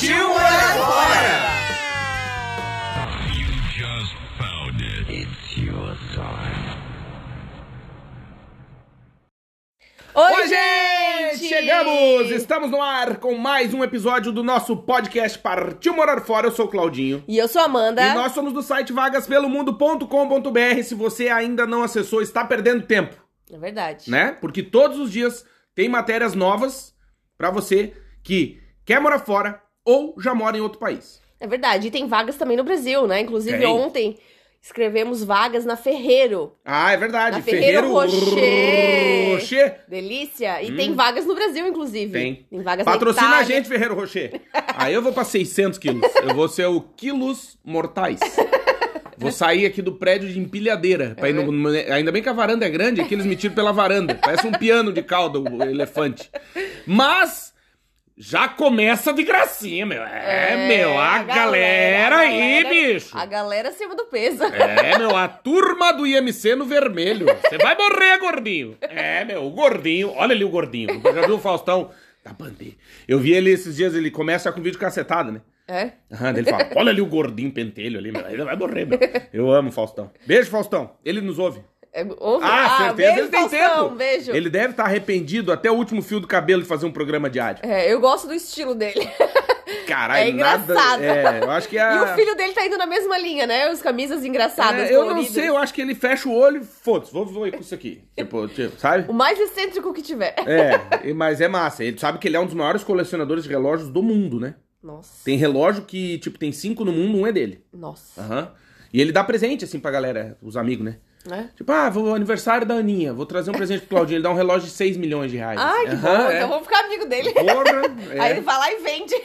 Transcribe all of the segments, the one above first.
Partiu morar fora! Oi, Oi, gente! Chegamos! Estamos no ar com mais um episódio do nosso podcast Partiu Morar Fora. Eu sou o Claudinho. E eu sou a Amanda. E nós somos do site vagaspelomundo.com.br. Se você ainda não acessou, está perdendo tempo, É verdade. né? Porque todos os dias tem matérias novas pra você que quer morar fora ou já mora em outro país. É verdade. E tem vagas também no Brasil, né? Inclusive, Tem. ontem escrevemos vagas na Ferreiro. Ah, é verdade. Na Ferreiro Rocher. Rocher. Delícia. E tem vagas no Brasil, inclusive. Hum. Tem. Tem vagas Patrocina na a gente, Ferreiro Rocher. Aí eu vou pra 600 quilos. Eu vou ser o quilos mortais. Vou sair aqui do prédio de empilhadeira. Ir no- no- ainda bem que a varanda é grande, aqui eles me tiram pela varanda. Parece um piano de cauda, o elefante. Mas já começa de gracinha, meu. É, meu, a, galera, aí, galera- bicho. A galera acima do peso. É, meu, a turma do IMC no vermelho. Você vai morrer, gordinho. É, meu, o gordinho. Olha ali o gordinho. Já viu o Faustão? Da bandeira. Eu vi ele esses dias, ele começa com vídeo cacetado, né? É? Aham, ele fala, olha ali o gordinho pentelho ali, meu. Ele vai morrer, meu. Eu amo o Faustão. Beijo, Faustão. Ele nos ouve. É, ouve? Ah, certeza, beijo, ele tem Faustão, tempo. Beijo. Ele deve estar arrependido até o último fio do cabelo de fazer um programa diário. É, eu gosto do estilo dele. Caralho, É engraçado. nada... É, eu acho que a... E o filho dele tá indo na mesma linha, né? Os camisas engraçadas, É, eu não coloridas. sei, eu acho que ele fecha o olho e foda-se, vou, vou ir com isso aqui. Tipo, tipo, sabe? O mais excêntrico que tiver. É, mas é massa. Ele sabe que ele é um dos maiores colecionadores de relógios do mundo, né? Nossa. Tem relógio que, tipo, tem cinco no mundo, um é dele. Nossa. Aham. E ele dá presente, assim, pra galera, os amigos, né? É? Tipo, ah, vou aniversário da Aninha, vou trazer um presente pro Claudinho. Ele dá um relógio de 6 milhões de reais. Ai, que Aham, bom. é. Então vamos ficar amigo dele. Porra, Aí é. ele vai lá e vende.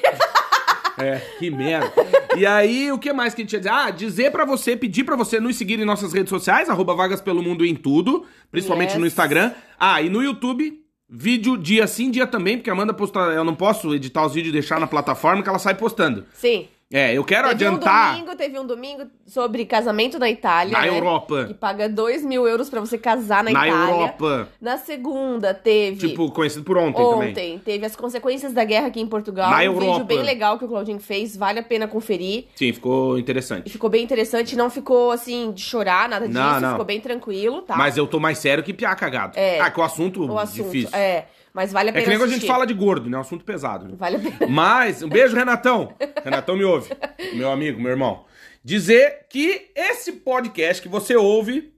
É, que merda. E aí, o que mais que a gente ia dizer? Ah, dizer pra você, pedir pra você nos seguir em nossas redes sociais, arroba Vagas Pelo Mundo em tudo, principalmente Yes. no Instagram. Ah, e no YouTube, vídeo dia sim, dia também, porque a Amanda posta, eu não posso editar os vídeos e deixar na plataforma que ela sai postando. Sim. É, eu quero Teve um adiantar domingo, teve um domingo sobre casamento na Itália. na né? Europa. Que paga 2 mil euros pra você casar na, Na Itália. Europa. Na segunda teve. Tipo, conhecido por ontem, Ontem também. teve as consequências da guerra aqui em Portugal. Na um Europa. vídeo bem legal que o Claudinho fez, vale a pena conferir. Sim, ficou interessante. ficou bem interessante, não ficou assim de chorar, nada disso, Não, não. ficou bem tranquilo, tá? Mas eu tô mais sério que piá cagado. É. Ah, que o assunto, o assunto. difícil. É, mas vale a É pena que nem quando a gente fala de gordo, né? É um assunto pesado. Né? Vale a pena. Mas, um beijo, Renatão. Renatão me ouve. Meu amigo, meu irmão. Dizer que esse podcast que você ouve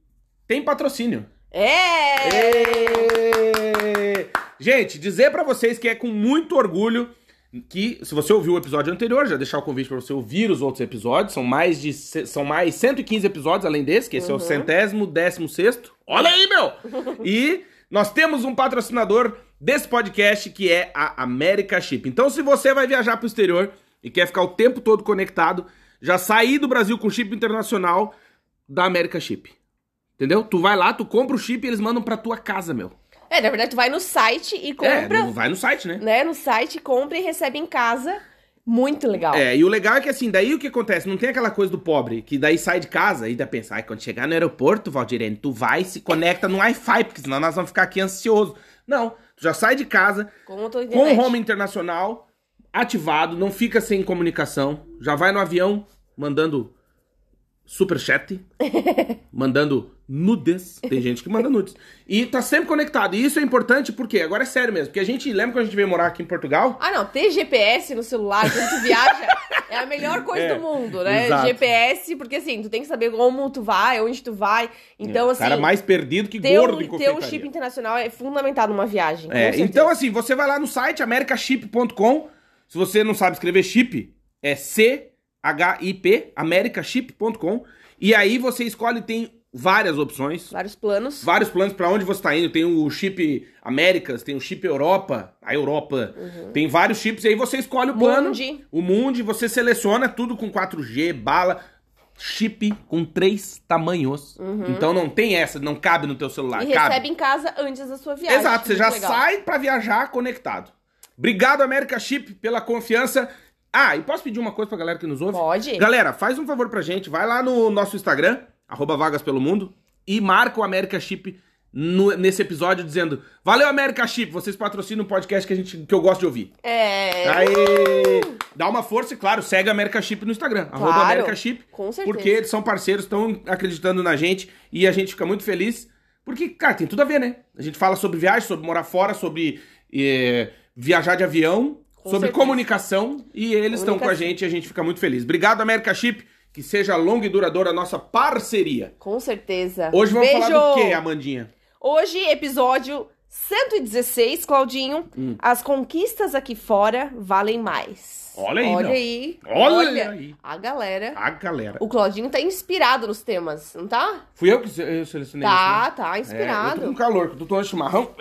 tem patrocínio. É! Ê! Gente, dizer pra vocês que é com muito orgulho que, se você ouviu o episódio anterior, já deixar o convite pra você ouvir os outros episódios. São mais de são mais 115 episódios além desse, que esse é o centésimo, décimo sexto. Olha aí, meu! E nós temos um patrocinador desse podcast que é a America Chip. Então, se você vai viajar pro exterior e quer ficar o tempo todo conectado, já sair do Brasil com chip internacional da America Chip. Entendeu? Tu vai lá, tu compra o chip e eles mandam pra tua casa, meu. É, na verdade, tu vai no site e É, compra, no- vai no site, né? né? No site, compra e recebe em casa. Muito legal. É, e o legal é que assim, daí o que acontece? Não tem aquela coisa do pobre, que daí sai de casa e daí pensa, ai, quando chegar no aeroporto, Valdirene, tu vai e se conecta no Wi-Fi, porque senão nós vamos ficar aqui ansioso. Não, tu já sai de casa Com o home internacional ativado, não fica sem comunicação, já vai no avião mandando superchat, mandando nudes, tem gente que manda nudes, e tá sempre conectado, e isso é importante porque, agora é sério mesmo, porque a gente, lembra quando a gente veio morar aqui em Portugal? Ah, não, ter GPS no celular quando tu viaja é a melhor coisa É, do mundo, né? exato. GPS, porque assim, tu tem que saber como tu vai, onde tu vai. Então, o assim, cara mais perdido que ter, gordo um, ter um chip internacional é fundamental numa viagem. É, então assim, você vai lá no site americaship.com. Se você não sabe escrever chip, é C H I P americaship.com e aí você escolhe tem várias opções. Vários planos. Vários planos pra onde você tá indo. Tem o chip Américas, tem o chip Europa, a Europa. Tem vários chips e aí você escolhe o plano. Mundi. O Mundi, você seleciona tudo com 4G, bala, chip com três tamanhos. Então não tem essa, não cabe no teu celular. E cabe. recebe em casa antes da sua viagem. Exato, você já legal. sai pra viajar conectado. Obrigado, América Chip, pela confiança. Ah, e posso pedir uma coisa pra galera que nos ouve? Pode. Galera, faz um favor pra gente, vai lá no nosso Instagram, arroba Vagas Pelo Mundo, e marca o América Chip no- nesse episódio dizendo Valeu, América Chip, vocês patrocinam o podcast que, a gente, que eu gosto de ouvir. É. Aê! Dá uma força e, claro, segue a América Chip no Instagram, arroba Claro, América Chip, com certeza. porque eles são parceiros, estão acreditando na gente e a gente fica muito feliz, porque, cara, tem tudo a ver, né? A gente fala sobre viagem, sobre morar fora, sobre eh, viajar de avião, Com sobre certeza. comunicação e eles estão com a gente e a gente fica muito feliz. Obrigado, América Chip, que seja longa e duradoura a nossa parceria. Com certeza. Hoje vamos Beijo. falar do quê, Amandinha? Hoje, episódio 116, Claudinho. Hum. As conquistas aqui fora valem mais. Olha aí, Olha meu. aí. Olha aí. A galera. A galera. O Claudinho tá inspirado nos temas, não tá? Fui eu que eu selecionei Tá, isso, tá né? É, eu inspirado. tô com calor, que eu tô tomando chimarrão.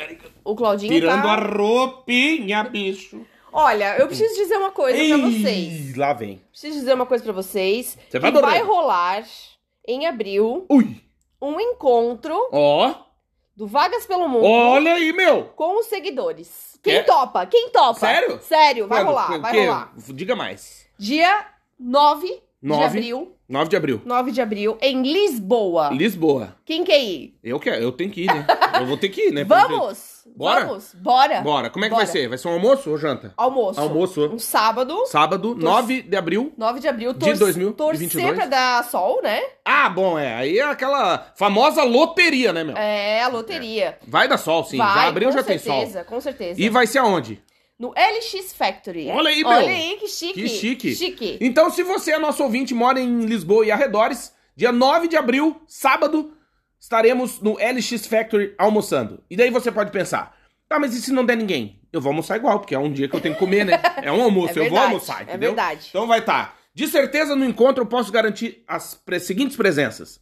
O Claudinho Tirando tá... a roupinha, bicho. Olha, eu preciso dizer uma coisa pra vocês. Lá vem. Preciso dizer uma coisa pra vocês. Você vai vai rolar em abril Ui. um encontro Ó. do Vagas pelo Mundo Olha aí, meu. com os seguidores. Quem É? topa? Quem topa? Sério? Sério, vai Quando? rolar, vai que- rolar. Diga mais. Dia 9 de Nove. abril. 9 de abril. 9 de abril, em Lisboa. Lisboa. Quem quer ir? Eu quero, eu tenho que ir, né? Eu vou ter que ir, né? Vamos! Bora? Vamos! Bora! Bora. Como é que Bora. vai ser? Vai ser um almoço ou janta? Almoço. Almoço. Um sábado, Sábado, 9 de abril. 9 de abril. De Tor 2022. Torcer pra dar sol, né? Ah, bom, é. Aí é aquela famosa loteria, né, meu? É, a loteria. Vai dar sol, sim. Vai, já abril com já tem sol. certeza, com certeza. E vai ser aonde? No LX Factory. Olha aí, meu. Olha aí, que chique. Que chique. Chique. Então, se você é nosso ouvinte, mora em Lisboa e arredores, dia 9 de abril, sábado, estaremos no LX Factory almoçando. E daí você pode pensar, tá, mas e se não der ninguém? Eu vou almoçar igual, porque é um dia que eu tenho que comer, né? É um almoço, É eu vou verdade, almoçar, é entendeu? verdade. Então vai estar. De certeza, no encontro, eu posso garantir as pre- seguintes presenças.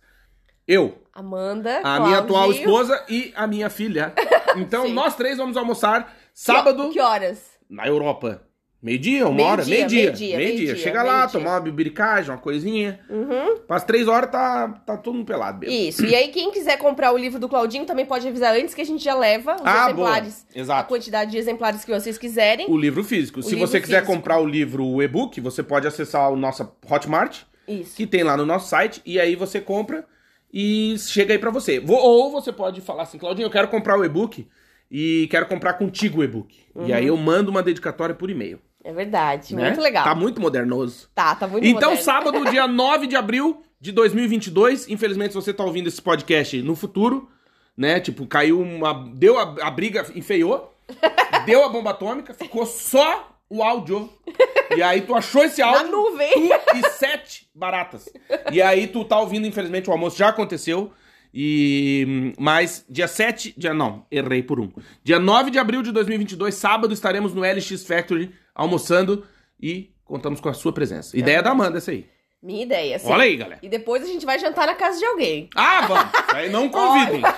Eu, Amanda, a minha atual esposa e a minha filha. Então, nós três vamos almoçar sábado Que horas? na Europa. Meio-dia, uma Meio hora? dia, Meio-dia. meio-dia, Meio-dia. meio-dia, Chega lá, meio-dia. tomar uma bibiricagem, uma coisinha. Uhum. Para as três horas tá, tá todo mundo pelado mesmo. Isso. E aí, quem quiser comprar o livro do Claudinho também pode avisar antes que a gente já leva os Ah, exemplares. boa. A Exato. quantidade de exemplares que vocês quiserem. O livro físico. Se livro você quiser físico. comprar o livro o e-book, você pode acessar o nosso Hotmart, Isso. que tem lá no nosso site, e aí você compra e chega aí pra você. Vo- Ou você pode falar assim, Claudinho, eu quero comprar o e-book e quero comprar contigo o e-book. E aí eu mando uma dedicatória por e-mail. É verdade. né? Muito legal. Tá muito modernoso. Tá, tá muito Então, moderno. sábado, dia 9 de abril de 2022. Infelizmente, se você tá ouvindo esse podcast no futuro, né? Tipo, caiu uma. Deu a, a briga, enfeiou. deu a bomba atômica, ficou só o áudio. E aí tu achou esse Na áudio. nuvem. Tu e sete baratas. E aí tu tá ouvindo, infelizmente, o almoço já aconteceu. E. Mas dia 7. Dia, não, errei por um. Dia 9 de abril de 2022, sábado, estaremos no LX Factory almoçando e contamos com a sua presença. Ideia da Amanda, essa aí. Minha ideia, sim. Olha aí, galera. E depois a gente vai jantar na casa de alguém. Ah, vamos. Aí não convidem.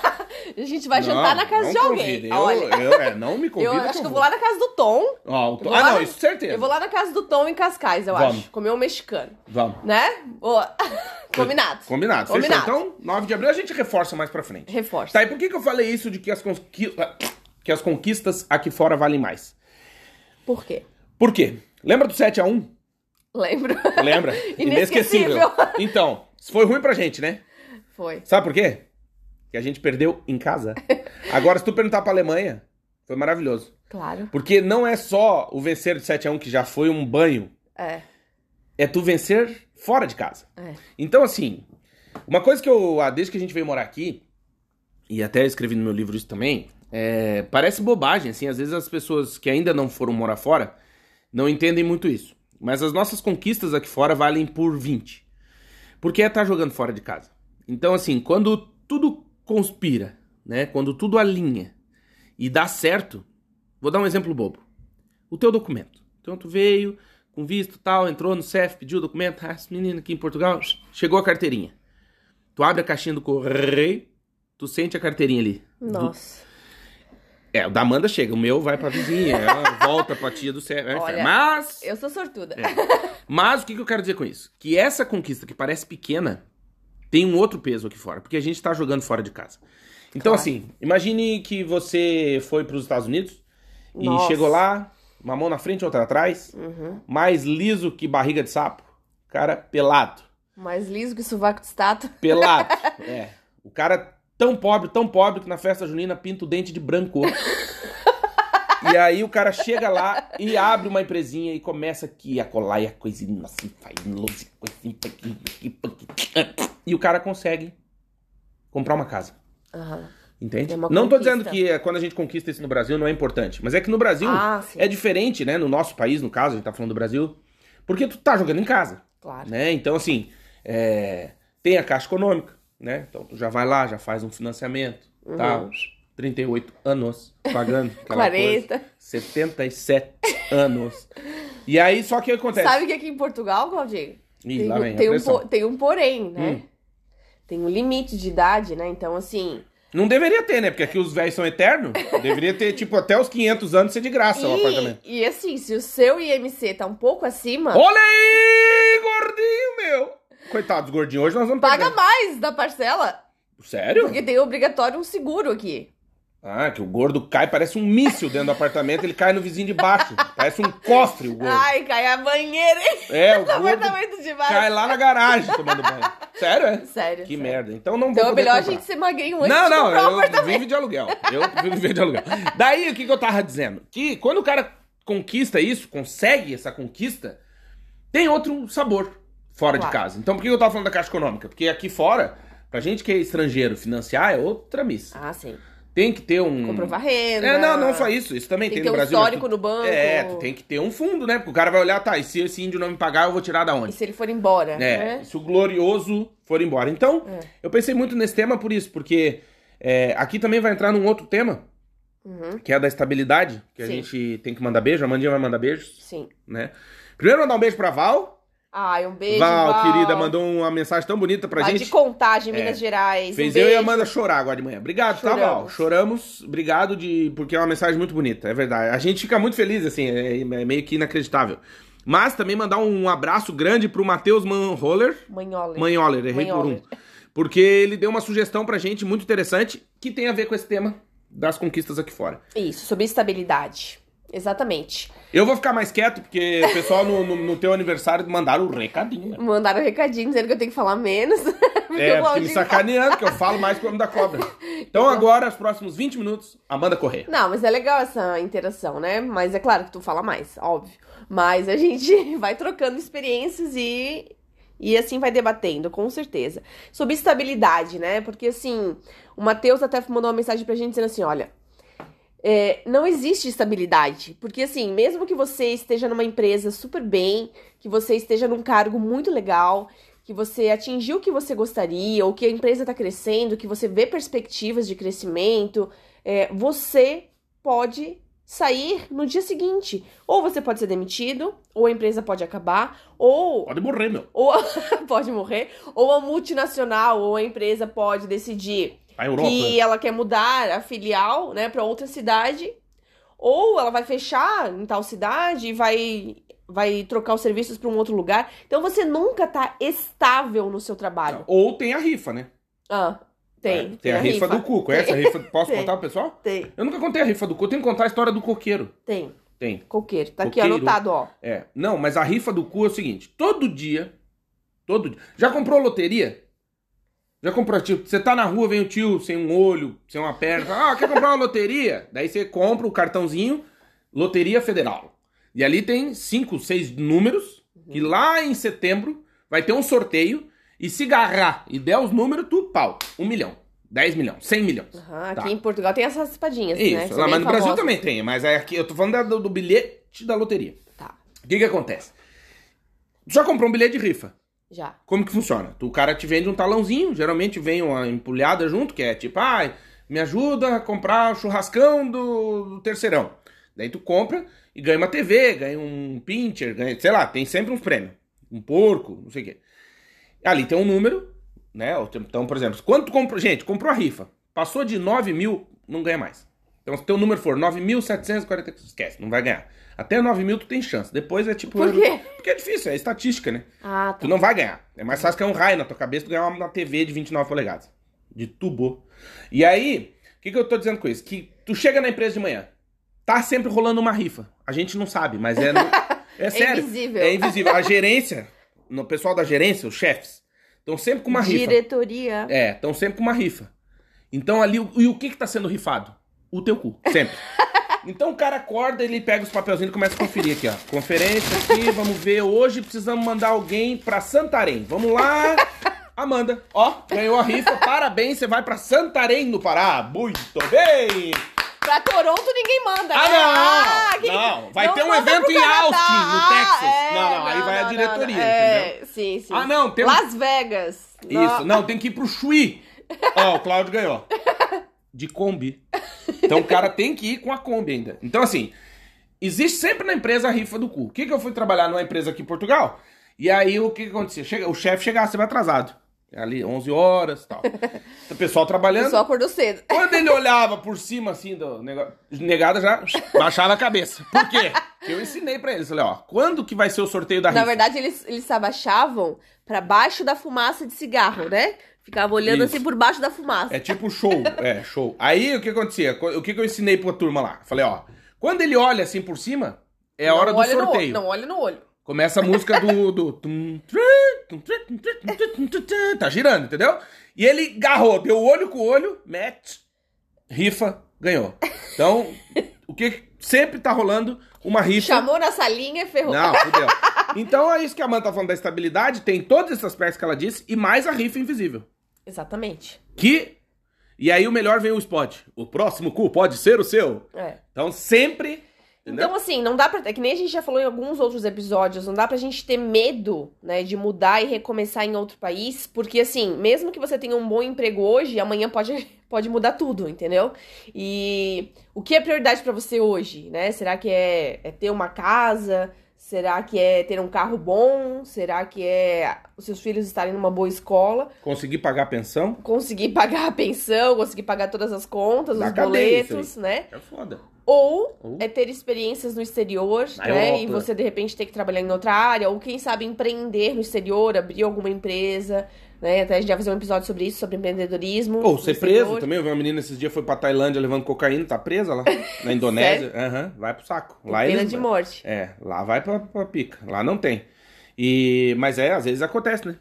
A gente vai jantar Não, na casa de alguém. convidem. Eu, Olha, eu, é, não me eu convida. acho que eu vou lá na casa do Tom. Ó, o Eu to- vou Ah, não, isso certeza. Eu vou lá na casa do Tom em Cascais, eu Vamos. acho. Comer um mexicano. Vamos. Né? Boa. Combinado. Combinado. Combinado. Fechou. Então, 9 de abril a gente reforça mais pra frente. Reforça. Tá, e por que, que eu falei isso de que as, conqui- que as conquistas aqui fora valem mais? Por quê? Por quê? Lembra do 7x1? Lembro. Lembra? Inesquecível. Então, isso foi ruim pra gente, né? Foi. Sabe por quê? Que a gente perdeu em casa. Agora, se tu perguntar pra Alemanha, foi maravilhoso. Claro. Porque não é só o vencer de 7x1, que já foi um banho, É. é tu vencer fora de casa. É. Então, assim, uma coisa que eu, ah, desde que a gente veio morar aqui, e até escrevi no meu livro isso também, é, parece bobagem, assim, às vezes as pessoas que ainda não foram morar fora não entendem muito isso. Mas as nossas conquistas aqui fora valem por 20. Porque é estar jogando fora de casa. Então, assim, quando tudo conspira, né? Quando tudo alinha e dá certo, vou dar um exemplo bobo. O teu documento. Então tu veio com visto tal, entrou no CEF, pediu o documento, ah, esse menino aqui em Portugal, chegou a carteirinha. Tu abre a caixinha do correio, tu sente a carteirinha ali. Nossa. É, o da Amanda chega, o meu vai pra vizinha, ela volta pra tia do céu. é, Olha, Mas, Eu sou sortuda. mas o que, que eu quero dizer com isso? Que essa conquista que parece pequena tem um outro peso aqui fora, porque a gente tá jogando fora de casa. Então, Claro. assim, imagine que você foi pros Estados Unidos e Nossa. chegou lá, uma mão na frente, outra atrás, Uhum. mais liso que barriga de sapo, cara pelado. Mais liso que sovaco de estátua. Pelado. é. O cara tão pobre, tão pobre que na festa junina pinta o dente de branco. e aí o cara chega lá e abre uma empresinha e começa aqui a colar e a coisinha assim, faz luz, coisinha. E o cara consegue comprar uma casa. Aham. Entende? É não tô conquista. dizendo que quando a gente conquista isso no Brasil não é importante, mas é que no Brasil Ah, é diferente, né? No nosso país, no caso, a gente tá falando do Brasil, porque tu tá jogando em casa Claro. né? Então, assim, é, tem a Caixa Econômica, né? Então, tu já vai lá, já faz um financiamento, tá? Uhum. 38 anos pagando. aquela 40. Coisa. 77 anos. E aí, só que o que acontece? Sabe que aqui em Portugal, Claudinho, Ih, tem, lá vem tem um, tem um porém, né? Hum. Tem um limite de idade, né? Então, assim. Não deveria ter, né? Porque aqui os velhos são eternos. Deveria ter, tipo, até os 500 anos ser de graça o apartamento. E, e assim, se o seu IMC tá um pouco acima, Olha aí, meu! Coitados, gordinhos, hoje nós vamos paga pegar. mais da parcela. Sério? Porque tem obrigatório um seguro aqui. Ah, que o gordo cai, parece um míssil dentro do apartamento, ele cai no vizinho de baixo. Parece um cofre o gordo. Ai, cai a banheira hein? É, o gordo apartamento de baixo. cai lá na garagem tomando banho. Sério, é? Sério. Que sério. merda. Então não vou Então é melhor a comprar. gente ser magrinho antes Não, não, eu vivo de aluguel. Eu vivo de aluguel. Daí, o que, que eu tava dizendo? Que quando o cara conquista isso, consegue essa conquista, tem outro sabor fora de Claro. casa. Então, por que eu tava falando da Caixa Econômica? Porque aqui fora, pra gente que é estrangeiro financiar, é outra missa. Ah, sim. Tem que ter um... Comprovar renda. É, não, não só isso. Isso também Tem tem, que no ter um Brasil. mas histórico tu- no banco. É, tu tem que ter um fundo, né? Porque o cara vai olhar, tá, e se esse índio não me pagar, eu vou tirar da E onde? se ele for embora, É, né? se o glorioso for embora. Então, É. eu pensei muito nesse tema por isso, porque é, aqui também vai entrar num outro tema, Uhum, que é a da estabilidade, que a Sim. gente tem que mandar beijo, a Mandinha vai mandar beijos, sim. né? Primeiro mandar um beijo pra Val. Ai, um beijo, Val, Val. querida, mandou uma mensagem tão bonita pra Lá gente. de Contagem, É. Minas Gerais. Fez um eu e beijo. a Amanda chorar agora de manhã. Obrigado, tá, Val? Choramos. Choramos. Obrigado de. Porque é uma mensagem muito bonita, é verdade. A gente fica muito feliz, assim, é, é meio que inacreditável. Mas também mandar um abraço grande pro Matheus Manholler. Manhola. Manholler, errei Manholler. por um. Porque ele deu uma sugestão pra gente muito interessante que tem a ver com esse tema das conquistas aqui fora. Isso, sobre estabilidade. Exatamente. Eu vou ficar mais quieto, porque o pessoal no, no, no teu aniversário mandaram um recadinho. né? Mandaram um recadinho dizendo que eu tenho que falar menos. porque É, o porque me sacaneando, que eu falo mais que o homem da cobra. Então agora, os próximos 20 minutos, Amanda Correia. Não, mas é legal essa interação, né? Mas é claro que tu fala mais, óbvio. Mas a gente vai trocando experiências e. E assim vai debatendo, com certeza. Sobre estabilidade, né? Porque assim, o Matheus até mandou uma mensagem pra gente dizendo assim: olha. É, não existe estabilidade. Porque, assim, mesmo que você esteja numa empresa super bem, que você esteja num cargo muito legal, que você atingiu o que você gostaria, ou que a empresa está crescendo, que você vê perspectivas de crescimento, é, você pode sair no dia seguinte. Ou você pode ser demitido, ou a empresa pode acabar, ou Pode morrer, meu. ou pode morrer, ou a multinacional ou a empresa pode decidir A Europa. que ela quer mudar a filial, né, para outra cidade, ou ela vai fechar em tal cidade e vai vai trocar os serviços para um outro lugar. Então você nunca tá estável no seu trabalho. Ou tem a rifa, né? Ah, tem. É, tem, a, rifa, do cu. Conhece a rifa? Posso Tem. contar pro pessoal? Tem, Eu nunca contei a rifa do cu. Tem que contar a história do coqueiro. tem. Tem. Coqueiro. Tá aqui Coqueiro. anotado, ó. É. Não, mas a rifa do cu é o seguinte: todo dia. Todo dia. Já comprou loteria? Já comprou, tipo, você tá na rua, vem o tio sem um olho, sem uma perna, fala, ah, quer comprar uma loteria? Daí você compra o cartãozinho, Loteria Federal. E ali tem cinco, seis números, que lá em setembro vai ter um sorteio, e se agarrar e der os números, tu pau. Um milhão, dez milhões, cem milhões. Tá. aqui em Portugal tem essas espadinhas, né? Isso, lá, bem mas no Brasil também tem, mas é aqui, eu tô falando do, do bilhete da loteria. Tá, O que que acontece? Já comprou um bilhete de rifa. Já. Como que funciona? O cara te vende um talãozinho, geralmente vem uma empulhada junto, que é tipo, ai, me ajuda a comprar o churrascão do, do terceirão. Daí tu compra e ganha uma TV, ganha um pincher, ganha, sei lá, tem sempre uns prêmios. Um porco, não sei o quê. Ali tem um número, né? Então, por exemplo, quando tu comprou. Gente, comprou a rifa, passou de 9 mil, não ganha mais. Então, se teu número for 9.740, esquece, não vai ganhar. Até 9 mil tu tem chance. Depois é tipo. Por quê? Porque é difícil, é estatística, né? Ah, tá. Tu não vai ganhar. É mais fácil que é um raio na tua cabeça tu ganhar uma TV de 29 polegadas. De tubo. E aí, o que, que eu tô dizendo com isso? Que tu chega na empresa de manhã, tá sempre rolando uma rifa. A gente não sabe, mas é. no- É sério. invisível. É invisível. A gerência, no pessoal da gerência, os chefes, estão sempre com uma rifa. Diretoria. É, estão sempre com uma rifa. Então ali, e o que que tá sendo rifado? O teu cu, sempre. Então o cara acorda, ele pega os papelzinhos e começa a conferir aqui, ó. Conferência aqui, vamos ver. Hoje precisamos mandar alguém pra Santarém. Vamos lá. Amanda, ó, ganhou a rifa. Parabéns, você vai pra Santarém, no Pará. Muito bem! Pra Toronto ninguém manda. Ah, né? não! Ah, que- Não, vai não ter um evento em. Austin, no Ah, Texas. é, Não, não, aí vai a diretoria, É, sim, sim. Ah, não, tem um- Las Vegas. Isso, não, tem que ir pro Chuí. Ó, o Cláudio ganhou. De Kombi. Então o cara tem que ir com a Kombi ainda. Então, assim, existe sempre na empresa a rifa do cu. O que, que eu fui trabalhar numa empresa aqui em Portugal? E aí o que, que acontecia? Chega, o chefe chegava sempre atrasado. Ali, 11 horas e tal. O pessoal O trabalhando. pessoal acordou cedo. Quando ele olhava por cima, assim, do negócio, negada já baixava a cabeça. Por quê? Porque eu ensinei pra eles. Falei, ó, quando que vai ser o sorteio da rifa? Na verdade, eles, eles se abaixavam pra baixo da fumaça de cigarro, né? Ficavam olhando Isso. assim por baixo da fumaça. É tipo show, é, show. Aí o que acontecia? O que, que eu ensinei pra turma lá? Falei, ó, quando ele olha assim por cima, é a Não hora do no sorteio. não olha no olho. Começa a música do. do tum, tum, tum, tá girando, entendeu? E ele garrou, deu olho com olho, match, rifa, ganhou. Então, o que sempre tá rolando? Uma rifa. Chamou na salinha, ferrou. Não, fudeu. Então é isso que a Amanda tá falando da estabilidade, tem todos esses aspectos que ela disse, e mais a rifa invisível. Exatamente. Que. E aí o melhor vem o spot. O próximo cu pode ser o seu. É. Então sempre. Entendeu? Então, assim, não dá pra. É que nem a gente já falou em alguns outros episódios, não dá pra gente ter medo, né, de mudar e recomeçar em outro país, porque, assim, mesmo que você tenha um bom emprego hoje, amanhã pode, pode mudar tudo, entendeu? E o que é prioridade pra você hoje, né? Será que é, é ter uma casa? Será que é ter um carro bom? Será que é os seus filhos estarem numa boa escola? Conseguir pagar a pensão Conseguir pagar a pensão, conseguir pagar todas as contas, os boletos, né? é foda. Ou Ou- é ter experiências no exterior, Na né? Europa. E você de repente ter que trabalhar em outra área, ou quem sabe empreender no exterior, abrir alguma empresa, né? Até a gente vai fazer um episódio sobre isso, sobre empreendedorismo. No ser preso também. Eu vi uma menina esses dias foi pra Tailândia levando cocaína, tá presa lá. Na Indonésia. Aham, vai pro saco. Lá pena eles- de morte. É, lá vai pra, pra pica. Lá não tem. E, mas é, às vezes acontece, né?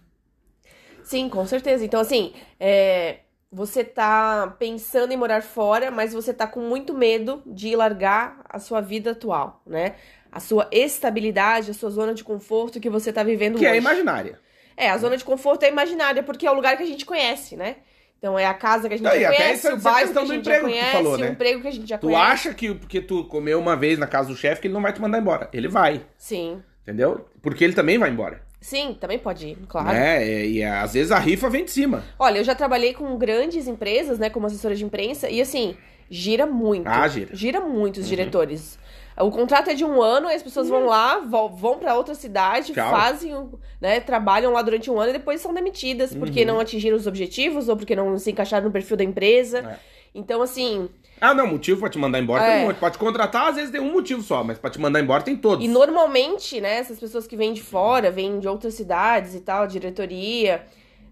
Sim, com certeza. Então, assim, é, você tá pensando em morar fora, mas você tá com muito medo de largar a sua vida atual, né? A sua estabilidade, a sua zona de conforto que você tá vivendo Que hoje. é imaginária. É, a zona de conforto é imaginária, porque é o lugar que a gente conhece, né? Então é a casa que a gente já conhece, o bairro que a do gente já tu conhece, falou, o né? emprego que a gente já Tu conhece. acha que porque tu comeu uma vez na casa do chefe que ele não vai te mandar embora. Ele vai, Sim. entendeu? Porque ele também vai embora. Sim, também pode ir, claro. Né? E, e às vezes a rifa vem de cima. Olha, eu já trabalhei com grandes empresas, né, como assessora de imprensa, e assim, gira muito. Ah, gira. Uhum. Gira muito os diretores. O contrato é de um ano, as pessoas vão lá, vão pra outra cidade, Tchau. fazem, né, trabalham lá durante um ano e depois são demitidas porque Uhum. não atingiram os objetivos ou porque não se encaixaram no perfil da empresa. É. Então, assim, Ah, não, motivo pra te mandar embora É. tem um monte. Pode contratar, às vezes tem um motivo só, mas pra te mandar embora tem todos. E normalmente, né, essas pessoas que vêm de fora, vêm de outras cidades e tal, diretoria,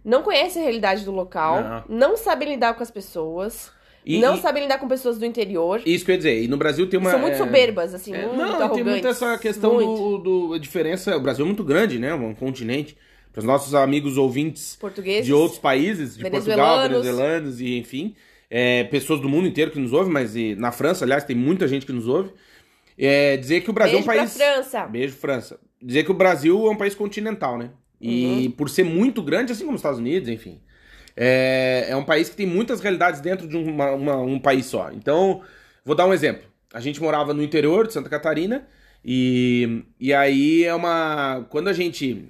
não conhecem a realidade do local, não, sabem lidar com as pessoas, E- não e- sabem lidar com pessoas do interior. Isso que eu ia dizer. E no Brasil tem uma. são muito é, soberbas, assim, é, muito não, arrogantes. tem muito essa questão muito. do, do. A diferença. O Brasil é muito grande, né? Um continente. Para os nossos amigos ouvintes Portugueses. de outros países, de Portugal, Venezuelanos. venezuelanos e enfim. é, pessoas do mundo inteiro que nos ouvem, mas e na França, aliás, tem muita gente que nos ouve. É, dizer que o Brasil Beijo é um país. pra França. Beijo, França. Dizer que o Brasil é um país continental, né? E Uhum. por ser muito grande, assim como os Estados Unidos, enfim. É, é um país que tem muitas realidades dentro de uma- uma- um país só. Então, vou dar um exemplo. A gente morava no interior de Santa Catarina e, e aí é uma. Quando a gente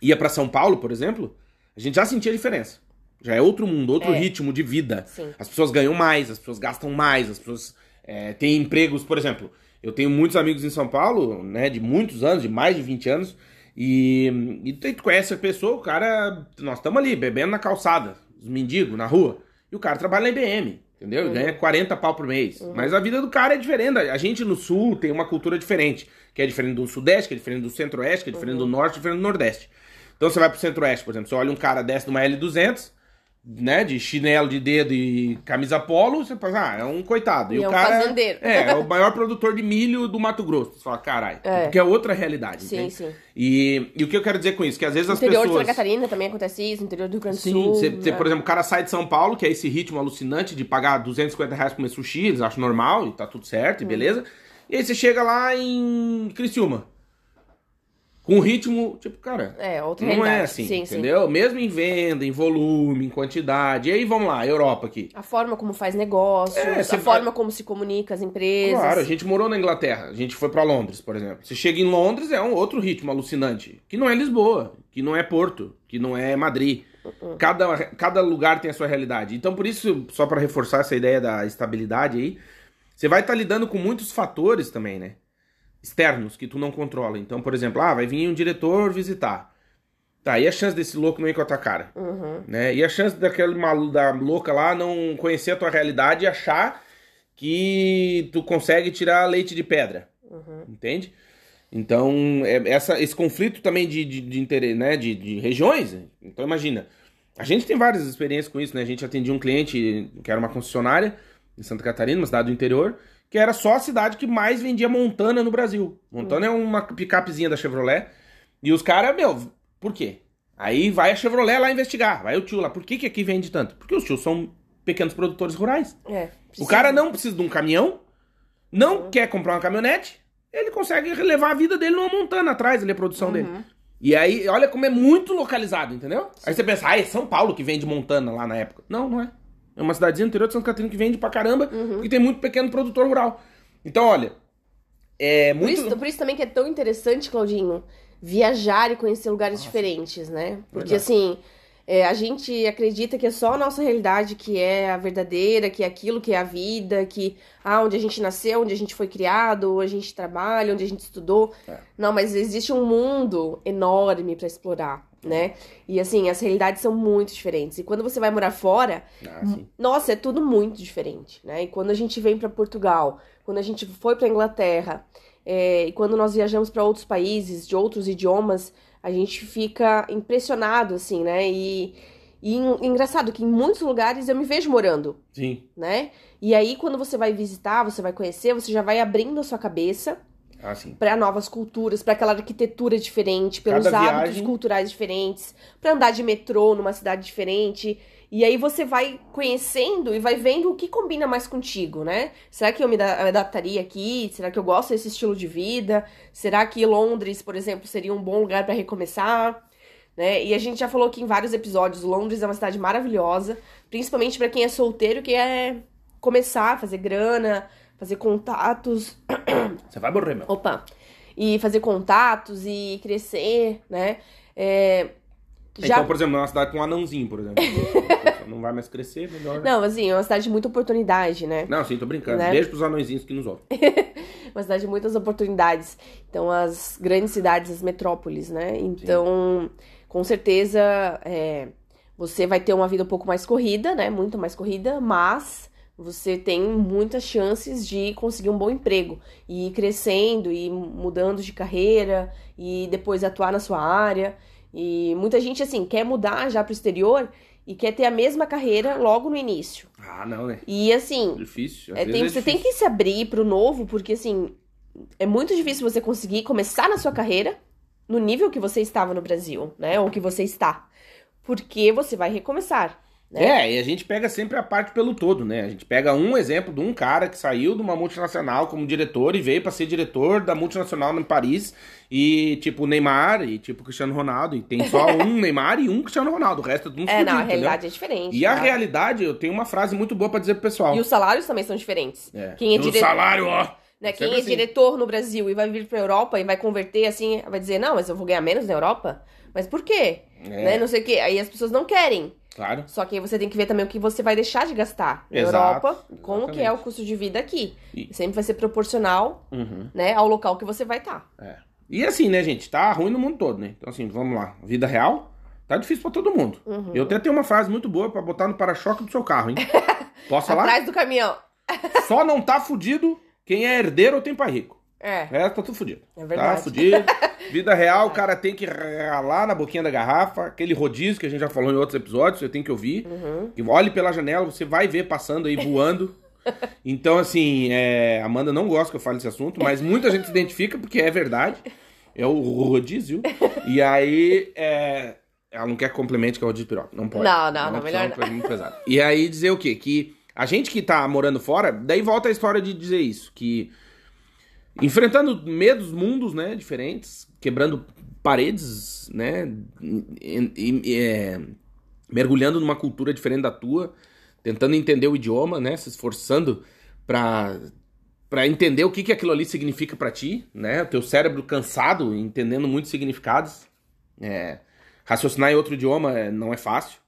ia pra São Paulo, por exemplo, a gente já sentia a diferença. Já é outro mundo, outro É. ritmo de vida. Sim. As pessoas ganham mais, as pessoas gastam mais, as pessoas é, têm empregos, por exemplo. Eu tenho muitos amigos em São Paulo, né, de muitos anos, de mais de 20 anos, E, e tu, conhece a pessoa, o cara. Nós estamos ali, bebendo na calçada, os mendigos na rua. E o cara trabalha na IBM, entendeu? Ele ganha 40 pau por mês. Mas a vida do cara é diferente. A gente no sul tem uma cultura diferente. Que é diferente do sudeste, que é diferente do centro-oeste, que é diferente do norte, diferente do nordeste. Então você vai pro centro-oeste, por exemplo, você olha um cara desce numa L200, né, de chinelo de dedo e camisa polo, você pensa, ah, é um coitado. E o é um cara fazendeiro. É, é o maior produtor de milho do Mato Grosso. Você fala, caralho. É. Porque é outra realidade. Sim, entende? sim. E, e o que eu quero dizer com isso? Que às vezes No as interior de pessoas. Santa Catarina também acontece isso, no interior do Rio Grande do Sim, Sul. você, você, né? por exemplo, o cara sai de São Paulo, que é esse ritmo alucinante de pagar 250 reais pra comer sushi, eles acham normal e tá tudo certo, e beleza. E aí você chega lá em Criciúma. Com um ritmo, tipo, cara, É, outra não é realidade. assim, sim, sim. entendeu? Mesmo em venda, em volume, em quantidade. E aí vamos lá, Europa aqui. A forma como faz negócio, É, a forma como se comunica as empresas. Claro, a gente morou na Inglaterra, a gente foi pra Londres, por exemplo. Você chega em Londres, é um outro ritmo alucinante. Que não é Lisboa, que não é Porto, que não é Madrid. Uh-uh. Cada, cada lugar tem a sua realidade. Então, por isso, só pra reforçar essa ideia da estabilidade aí, você vai estar lidando com muitos fatores também, né? Externos que tu não controla. Então, por exemplo, ah, vai vir um diretor visitar. Tá, e a chance desse louco não ir com a tua cara? Uhum. né? E a chance daquele malu da louca lá não conhecer a tua realidade e achar que tu consegue tirar leite de pedra, Uhum. entende? Então, é- essa, esse conflito também de, de, de interesse, né? De, de regiões. Então, imagina. A gente tem várias experiências com isso, né? A gente atendia um cliente que era uma concessionária em Santa Catarina, uma cidade do interior, que era só a cidade que mais vendia Montana no Brasil. Montana é uma picapezinha da Chevrolet. E os caras, meu, por quê? Aí vai a Chevrolet lá investigar. Vai o tio lá. Por que, que aqui vende tanto? Porque os tios são pequenos produtores rurais. É, O cara não precisa de um caminhão, não quer comprar uma caminhonete, ele consegue levar a vida dele numa montana atrás, ali a produção dele. E aí, olha como é muito localizado, entendeu? Aí você pensa, ah, é São Paulo que vende montana lá na época. Não, não é. É uma cidadezinha interior de Santa Catarina que vende pra caramba e tem muito pequeno produtor rural. Então, olha, é Por muito... isso, por isso também que é tão interessante, Claudinho, viajar e conhecer lugares diferentes, né? Porque Verdade. assim, é, a gente acredita que é só a nossa realidade que é a verdadeira, que é aquilo que é a vida, que ah, onde a gente nasceu, onde a gente foi criado, onde a gente trabalha, onde a gente estudou. É. Não, mas existe um mundo enorme pra explorar, né? E assim, as realidades são muito diferentes. E quando você vai morar fora, Ah, nossa, é tudo muito diferente, né? E quando a gente vem para Portugal, quando a gente foi para Inglaterra, é, e quando nós viajamos para outros países de outros idiomas, a gente fica impressionado, assim, né? E, e en- engraçado que em muitos lugares eu me vejo morando, Sim. né? E aí quando você vai visitar, você vai conhecer, você já vai abrindo a sua cabeça Ah, para novas culturas, para aquela arquitetura diferente, pelos Cada hábitos viagem- culturais diferentes, para andar de metrô numa cidade diferente. E aí você vai conhecendo e vai vendo o que combina mais contigo, né? Será que eu me da- adaptaria aqui? Será que eu gosto desse estilo de vida? Será que Londres, por exemplo, seria um bom lugar para recomeçar? Né? E a gente já falou aqui em vários episódios, Londres é uma cidade maravilhosa, principalmente para quem é solteiro e quer começar, fazer grana, fazer contatos, Você vai morrer, meu. Opa! E fazer contatos e crescer, né? É, já... Então, por exemplo, é uma cidade com um anãozinho, por exemplo. não vai mais crescer, melhor. Não, assim, é uma cidade de muita oportunidade, né? Não, sim, tô brincando. Né? Beijo pros anõezinhos que nos ouvem. Uma cidade de muitas oportunidades. Então, as grandes cidades, as metrópoles, né? Então, com certeza, é, você vai ter uma vida um pouco mais corrida, né? Muito mais corrida, mas você tem muitas chances de conseguir um bom emprego e ir crescendo e mudando de carreira e depois atuar na sua área. E muita gente, assim, quer mudar já pro exterior e quer ter a mesma carreira logo no início. Ah, não, né? E assim, Difícil. é, tem- é você tem difícil. que se abrir pro novo, porque assim, é muito difícil você conseguir começar na sua carreira no nível que você estava no Brasil, né? Ou que você está. Porque você vai recomeçar. Né? É, e a gente pega sempre a parte pelo todo, né? A gente pega um exemplo de um cara que saiu de uma multinacional como diretor e veio pra ser diretor da multinacional em Paris e tipo Neymar e tipo Cristiano Ronaldo. E tem só um Neymar e um Cristiano Ronaldo. O resto é tudo É, fudido, não, a entendeu? realidade é diferente. E a tá? realidade, eu tenho uma frase muito boa pra dizer pro pessoal. E os salários também são diferentes. É. Quem é, E o dire... salário, ó. né, Sempre quem é assim. diretor no Brasil e vai vir pra Europa e vai converter assim, vai dizer, não, mas eu vou ganhar menos na Europa? Mas por quê? É. Né? Não sei o quê. Aí as pessoas não querem. Claro. Só que aí você tem que ver também o que você vai deixar de gastar na Exato, Europa, como que é exatamente. o custo de vida aqui. E- Sempre vai ser proporcional, Uhum. né, ao local que você vai estar. É. E assim, né, gente? Tá ruim no mundo todo, né? Então, assim, vamos lá. Vida real, tá difícil pra todo mundo. Uhum. Eu até tenho uma frase muito boa pra botar no para-choque do seu carro, hein? Posso falar? Atrás do caminhão. Só não tá fudido quem é herdeiro ou tem pai rico. É. O resto tá tudo fudido. É verdade. Tá fudido. Vida real, o cara tem que ralar na boquinha da garrafa, aquele rodízio que a gente já falou em outros episódios, você tem que ouvir. Uhum. Que olhe pela janela, você vai ver passando aí, voando. Então, assim, é, Amanda não gosta que eu fale desse assunto, mas muita gente se identifica porque é verdade. É o rodízio. E aí, é, ela não quer que complemente que é o rodízio piroca. Não pode. Não, não, É uma não, melhor pra mim muito pesada. E aí dizer o quê? Que a gente que tá morando fora, daí volta a história de dizer isso, que enfrentando medos, mundos, né, diferentes, quebrando paredes, né, e- e- é, mergulhando numa cultura diferente da tua, tentando entender o idioma, né, se esforçando pra para entender o que que aquilo ali significa pra ti, né, o teu cérebro cansado, entendendo muitos significados, é, raciocinar em outro idioma é, não é fácil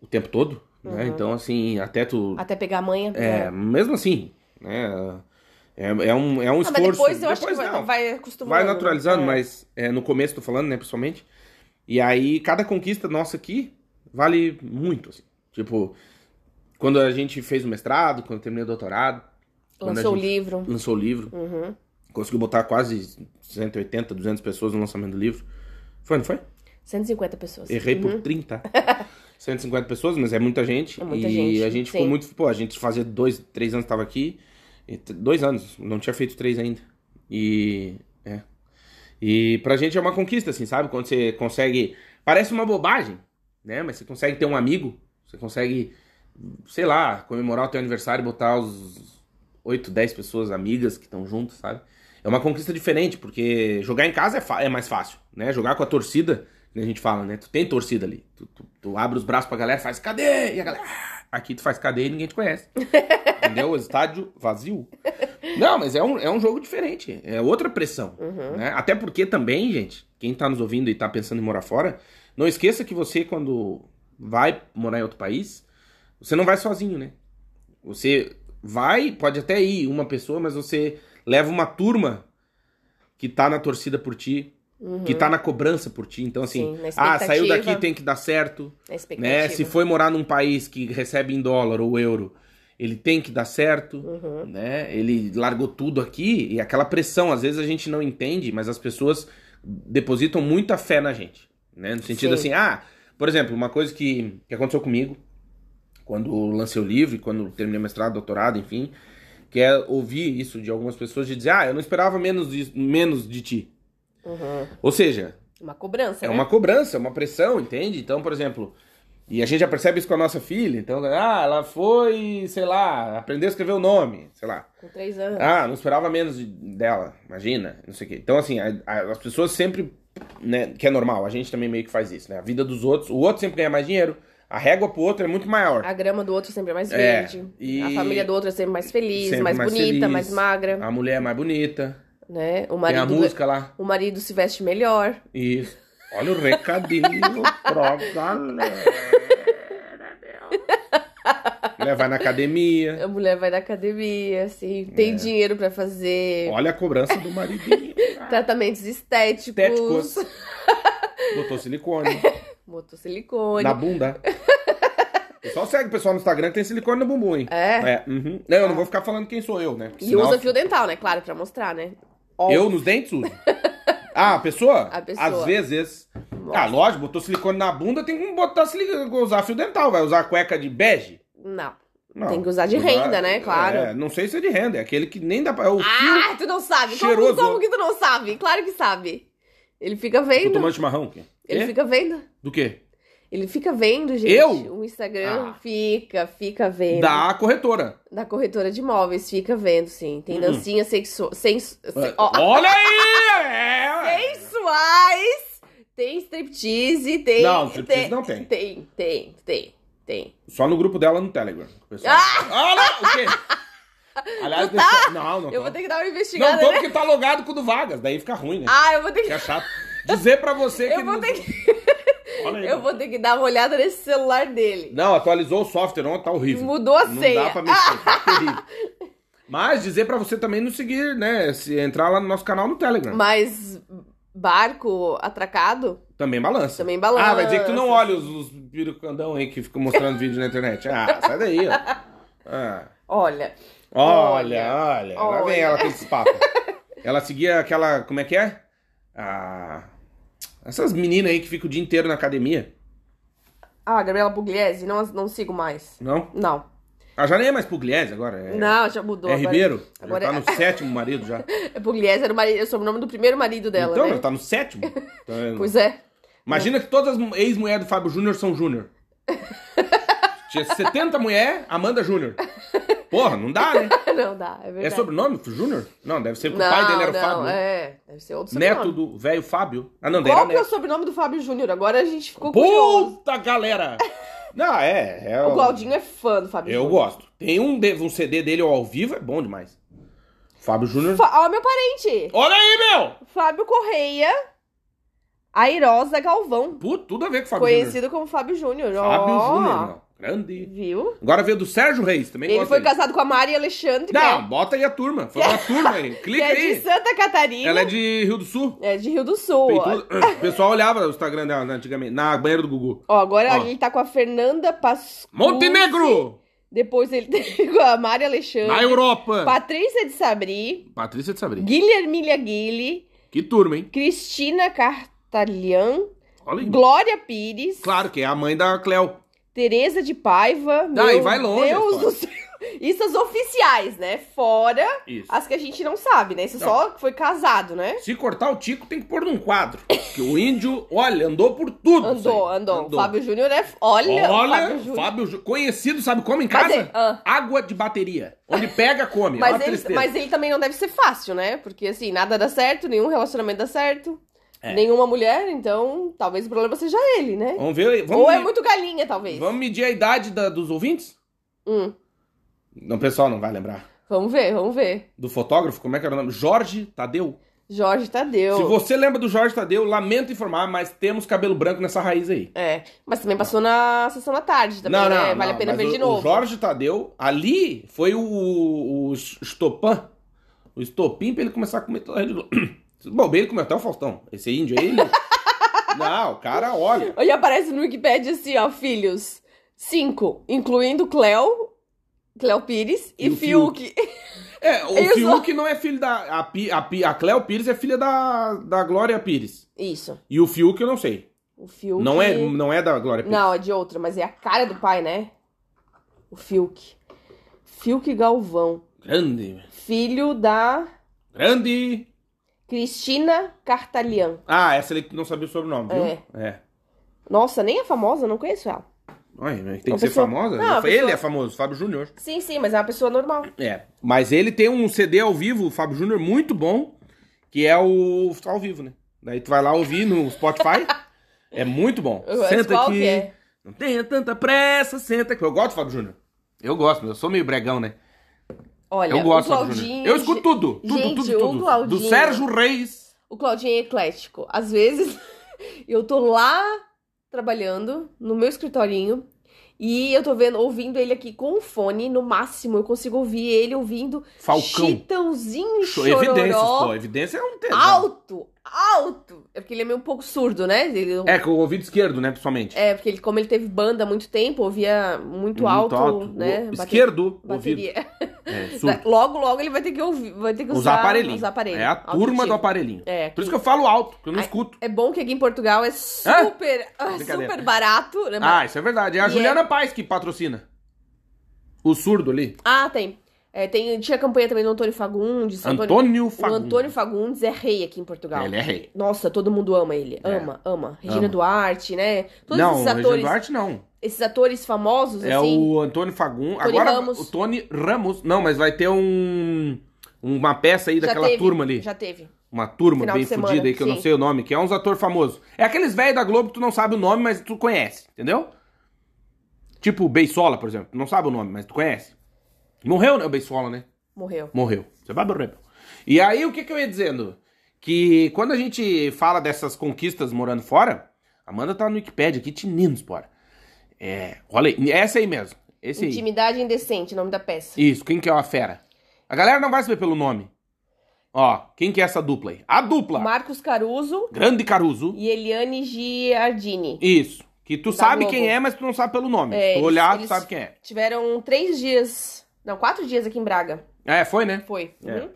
o tempo todo, né, então assim, até tu Até pegar a manha. é, mesmo assim, né? É, é um, é um Ah, mas esforço. depois eu acho que vai, não, vai acostumando. vai naturalizando, né? mas é, no começo tô falando, né, pessoalmente. E aí, cada conquista nossa aqui vale muito, assim. Tipo, quando a gente fez o mestrado, quando eu terminei o doutorado. Lançou o livro. Lançou o livro. Uhum. Conseguiu botar quase 180, 200 pessoas no lançamento do livro. Foi, não foi? 150 pessoas. Errei Uhum. por 30. 150 pessoas, mas é muita gente. É muita e gente, a gente ficou sim. muito. Pô, a gente fazia dois, três anos que tava aqui. Dois anos, não tinha feito três ainda. E. É. E pra gente é uma conquista, assim, sabe? Quando você consegue. Parece uma bobagem, né? Mas você consegue ter um amigo, você consegue, sei lá, comemorar o teu aniversário e botar os 8, 10 pessoas amigas que estão juntas, sabe? É uma conquista diferente, porque jogar em casa é, é mais fácil, né? Jogar com a torcida, que a gente fala, né? Tu tem torcida ali. Tu, tu- tu abre os braços pra galera, faz cadê? E a galera. Aqui tu faz cadê e ninguém te conhece. Entendeu? O estádio vazio. Não, mas é um, é um jogo diferente. É outra pressão. Né? Até porque também, gente, quem tá nos ouvindo e tá pensando em morar fora, não esqueça que você, quando vai morar em outro país, você não vai sozinho, né? Você vai, pode até ir uma pessoa, mas você leva uma turma que tá na torcida por ti, que tá na cobrança por ti. Então, assim, Sim, ah, saiu daqui, tem que dar certo. Né? Se foi morar num país que recebe em dólar ou euro, ele tem que dar certo, Uhum. né? Ele largou tudo aqui e aquela pressão, às vezes a gente não entende, mas as pessoas depositam muita fé na gente, né? No sentido Sim. assim, ah, por exemplo, uma coisa que, que aconteceu comigo quando lancei o livro, quando terminei mestrado, doutorado, enfim, que é ouvir isso de algumas pessoas de dizer, ah, eu não esperava menos de, menos de ti. Uhum. Ou seja, Uma cobrança, é né? uma cobrança, é uma pressão, entende? Então, por exemplo, e a gente já percebe isso com a nossa filha. Então, ah, ela foi, sei lá, aprendeu a escrever o nome, sei lá. Com três anos. Ah, não esperava menos de- dela, imagina, não sei o quê. Então, assim, a- a- as pessoas sempre, né, que é normal, a gente também meio que faz isso, né? A vida dos outros, o outro sempre ganha mais dinheiro, a régua pro outro é muito maior. A grama do outro sempre é mais É, verde. e- A família do outro é sempre mais feliz, Sempre mais, bonita, feliz. mais magra, A mulher é mais bonita, né? O tem a marido, música lá. o marido se veste melhor. Isso. Olha o recadinho pra galera. Mulher vai na academia. A mulher vai na academia, assim, tem É. dinheiro pra fazer Olha a cobrança do maridinho. tratamentos estéticos, Estéticos. Botou silicone botou silicone. na bunda. Pessoal segue o pessoal no Instagram que tem silicone no bumbum, hein? É. É. uhum. Não, eu não vou ficar falando quem sou eu, né? Porque E senão- usa fio dental, né? Claro, pra mostrar, né? Eu nos dentes uso. Ah, a pessoa? A pessoa. Às vezes. Ah, lógico, botou silicone na bunda, tem que botar silicone, usar fio dental. Vai usar cueca de bege? Não. Não. Tem que usar de renda, né? Claro. É, não sei se é de renda, é aquele que nem dá pra. É o fio. Ah, tu não sabe. Como, cheiroso. como que tu não sabe? Claro que sabe. Ele fica Tô vendo. tomando chimarrão. quê? Ele Quê? fica vendo. Do quê? Ele fica vendo, gente. Eu? O Instagram Ah. fica, fica vendo. Da corretora. Da corretora de imóveis, fica vendo, sim. Tem Uhum. dancinhas sexuais. Sens... se- ó, Olha aí! É, sensuais! Tem striptease, tem. Não, striptease não tem. Tem, tem, tem, tem. Só no grupo dela no Telegram. Pessoal. Ah! Olha! O quê? Aliás, deixa... não, não. Eu tô. vou ter que dar uma Não investigada, tô né? porque tá logado com o do Vargas, daí fica ruim, né? Ah, eu vou ter que. Fica chato. Dizer pra você que. Eu vou não- ter que. Olha aí, Eu vou ter que dar uma olhada nesse celular dele. Não, atualizou o software ontem, tá horrível. Mudou a não senha. dá pra mexer, tá terrível. Mas dizer pra você também nos seguir, né? Se entrar lá no nosso canal no Telegram. Mas barco atracado, Também balança. também balança. Ah, vai dizer que tu não olha os, os pirucandão aí que ficam mostrando vídeo na internet. Ah, sai daí, ó. Ah. Olha, Olha, olha, Lá olha. vem ela com esse papo. ela seguia aquela. Como é que é? Ah, essas meninas aí que ficam o dia inteiro na academia. ah, Gabriela Pugliese, não, não sigo mais. Não? Não. Ah, já nem é mais Pugliese agora. É, Não, já mudou. é agora- Ribeiro. agora já é- tá no sétimo marido já. É Pugliese, era o, marido, é o sobrenome do primeiro marido dela, então, né? já tá no sétimo. Tá vendo? Pois é. Imagina que todas as ex-mulheres do Fábio Júnior são Júnior. Tinha 70 mulher, Amanda Júnior. Porra, não dá, né? não dá, é verdade. É sobrenome Júnior? Não, deve ser porque não, o pai dele era o não, Fábio. né? é. Deve ser outro sobrenome. Neto do velho Fábio. Ah, não, Qual que é o sobrenome do Fábio Júnior? Agora a gente ficou curioso. Puta, galera! Não, é. é O Claudinho é fã do Fábio Eu Júnior. gosto. Tem um, um CD dele ao vivo, é bom demais. Fábio Júnior. Fa- Ó, meu parente. Olha aí, meu! Fábio Correia, Airosa Galvão. Puta, tudo a ver com o Fábio Júnior. Conhecido como Fábio Júnior. Fábio Ó, Júnior, meu. Grande. Viu? Agora veio do Sérgio Reis, também Ele foi dele. casado com a Mari Alexandre, Não, é- bota aí a turma. Foi uma turma aí. Clica é de aí. Santa Catarina. Ela é de Rio do Sul. É de Rio do Sul. O pessoal olhava o Instagram dela né, antigamente, na banheira do Gugu. Ó, agora Ó. ele tá com a Fernanda Pascu. Montenegro! Depois ele tem com a Mari Alexandre. Na Europa! Patrícia de Sabri. Patrícia de Sabri. Guilhermilha Guille. Que turma, hein? Cristina aí. Glória Pires. Claro que é a mãe da Cleo. Tereza de Paiva. Meu e vai longe Deus do céu. Isso as oficiais, né? Fora Isso. as que a gente não sabe, né? Isso Não. só que foi casado, né? Se cortar o tico, tem que pôr num quadro. Que o índio, olha, andou por tudo. Andou, aí. andou. Fábio Júnior é. Olha, Olha, Fábio Júnior. Fábio. Conhecido, sabe como em casa? é, ah. Água de bateria. Onde pega, come. Mas ele, mas ele também não deve ser fácil, né? Porque assim, nada dá certo, nenhum relacionamento dá certo. É. Nenhuma mulher, então talvez o problema seja ele, né? Vamos ver. Vamos, Ou é muito galinha, talvez. vamos medir a idade da- dos ouvintes? Hum, Não, o pessoal não vai lembrar. vamos ver, vamos ver. Do fotógrafo, como é que era o nome? Jorge Tadeu. Jorge Tadeu. Se você lembra do Jorge Tadeu, lamento informar, mas temos cabelo branco nessa raiz aí. É, mas também passou na sessão da tarde também, né? vale a pena ver o, de novo. O Jorge Tadeu, ali foi o, o o estopim pra ele começar a comer toda a Rede Globo. Bom, bem, ele comeu até o Faustão. Esse índio aí, ele... Não, o cara, olha. E aparece no Wikipedia assim, ó, filhos. Cinco, incluindo Cleo, Cleo Pires e, E o Fiuk. É, o Isso. Fiuk não é filho da... A, a, a Cleo Pires é filha da, da Glória Pires. Isso. E o Fiuk eu não sei. O Fiuk. Não, é, não é da Glória Pires. Não, é de outra, mas é a cara do pai, né? O Fiuk. Fiuk Galvão. Grande, Filho da grande... Cristina Cartalian. Ah, essa ali que não sabia o sobrenome, viu? É. É. Nossa, nem é famosa, não conheço ela. Ai, mas tem Uma que ser pessoa- famosa? Não, a Ele pessoa- é famoso, Fábio Júnior. Sim, sim, mas é uma pessoa normal. É. Mas ele tem um CD ao vivo, o Fábio Júnior, muito bom, que é o ao vivo, né? Daí tu vai lá ouvir no Spotify. é muito bom. Mas Senta aqui. que é? Não tenha tanta pressa, senta aqui. Eu gosto do Fábio Júnior. Eu gosto, eu sou meio bregão, né? Olha, eu gosto o do Claudinho... Eu escuto tudo. Tudo, Gente, tudo, o tudo. Do Claudinho- Sérgio Reis. O Claudinho é eclético. Às vezes, eu tô lá trabalhando no meu escritorinho e eu tô vendo, ouvindo ele aqui com o fone, no máximo eu consigo ouvir ele ouvindo Falcão. Chitãozinho Show. Evidências, Chororó pô. Evidência é um tesão. alto, alto. É porque ele é meio um pouco surdo, né? Ele- É, com o ouvido esquerdo, né, principalmente. É, porque ele, como ele teve banda há muito tempo, ouvia muito, alto, né? O Esquerdo, ouvido. É. Logo, logo ele vai ter que ouvir, vai ter que usar, Usar aparelhinho. usar aparelho. É a turma do aparelhinho. É, Por isso que eu falo alto, porque eu não escuto. É bom que aqui em Portugal é super, ah, Brincadeira. super barato. Né? Ah, isso é verdade. É a E Juliana Paz que patrocina. O surdo ali. Ah, tem. É, tem. Tinha campanha também do Antônio Fagundes. Antônio O Fagundes. Antônio Fagundes é rei aqui em Portugal. Ele é rei. Nossa, todo mundo ama ele. É. Ama, ama. Regina Ama. Duarte, né? Todos não, esses Regina atores. Duarte não. Esses atores famosos, É assim. o Antônio Fagundes. Tony Agora, Ramos. o Tony Ramos. Não, mas vai ter um... Uma peça aí já daquela teve, turma ali. Já teve. Uma turma Final bem fodida aí, que eu não sim. sei o nome, que é uns ator famoso. É aqueles velhos da Globo que tu não sabe o nome, mas tu conhece, entendeu? Tipo o Beisola, por exemplo. Tu não sabe o nome, mas tu conhece. Morreu, né? O Beisola, né? Morreu. Morreu. Você vai morrer. E aí, o que, que eu ia dizendo? Que quando a gente fala dessas conquistas morando fora, Amanda tá no Wikipedia aqui, tinindo, spora. É, olha aí, essa aí mesmo. Esse aí. Intimidade Indecente, nome da peça. Isso, quem que é uma fera? A galera não vai saber pelo nome. Ó, quem que é essa dupla aí? A dupla! Marcos Caruso Grande Caruso. e Eliane Giardini. Isso. Que tu sabe Globo. quem é, mas tu não sabe pelo nome. É, tu olhar, tu sabe quem é. Tiveram três dias. Não, quatro dias aqui em Braga. É, foi, né? Foi. É. Uhum.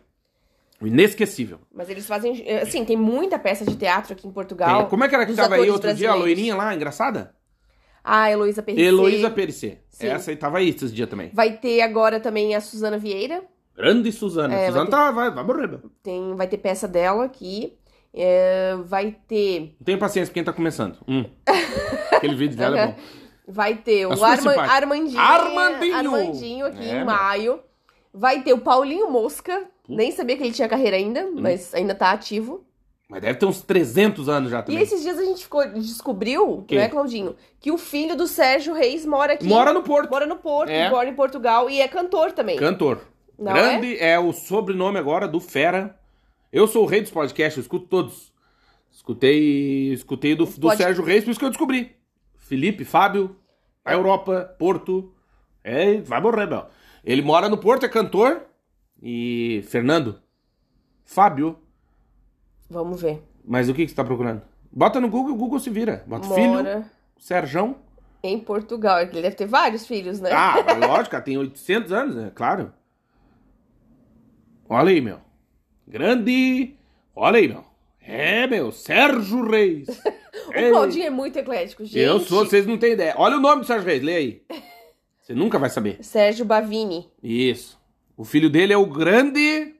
Inesquecível. Mas eles fazem. Assim, tem muita peça de teatro aqui em Portugal. Tem- Como é que era que tava aí outro dia? A loirinha lá, engraçada? A Heloísa Perricê. Heloísa Perissé. Essa aí tava aí esses dias também. Vai ter agora também a Suzana Vieira. Grande Suzana. É, Suzana vai ter- tá, vai, vai morrer. Tem, vai ter peça dela aqui. É, vai ter. Não tenho paciência pra quem tá começando. Hum. Aquele vídeo dela é bom. Vai ter É o Arma-. Armandinho. Armandinho! Armandinho aqui É, em maio. Vai ter o Paulinho Mosca. Nem sabia que ele tinha carreira ainda, Hum. mas ainda tá ativo. Mas deve ter uns 300 anos já E também. esses dias a gente ficou, descobriu, Que? não é, Claudinho? Que o filho do Sérgio Reis mora aqui. Mora no Porto. Mora no Porto, É. mora em Portugal e é cantor também. Cantor. Não Grande é? o sobrenome agora do Fera. Eu sou o rei dos podcasts, eu escuto todos. Escutei, escutei do, do Pode- Sérgio Reis, por isso que eu descobri. Felipe, Fábio, a Europa, Porto. É, vai morrer, meu. Ele mora no Porto, é cantor. E Fernando, Fábio, Vamos ver. mas o que, que você tá procurando? Bota no Google, o Google se vira. Bota filho, Mora Serjão. em Portugal. Ele deve ter vários filhos, né? Ah, lógico, tem 800 anos, é claro. Olha aí, meu. Grande. Olha aí, meu. É, meu. Sérgio Reis. o Claudinho é muito eclético, gente. Eu sou, vocês não têm ideia. Olha o nome do Sérgio Reis, lê aí. Você nunca vai saber. Sérgio Bavini. Isso. O filho dele é o grande.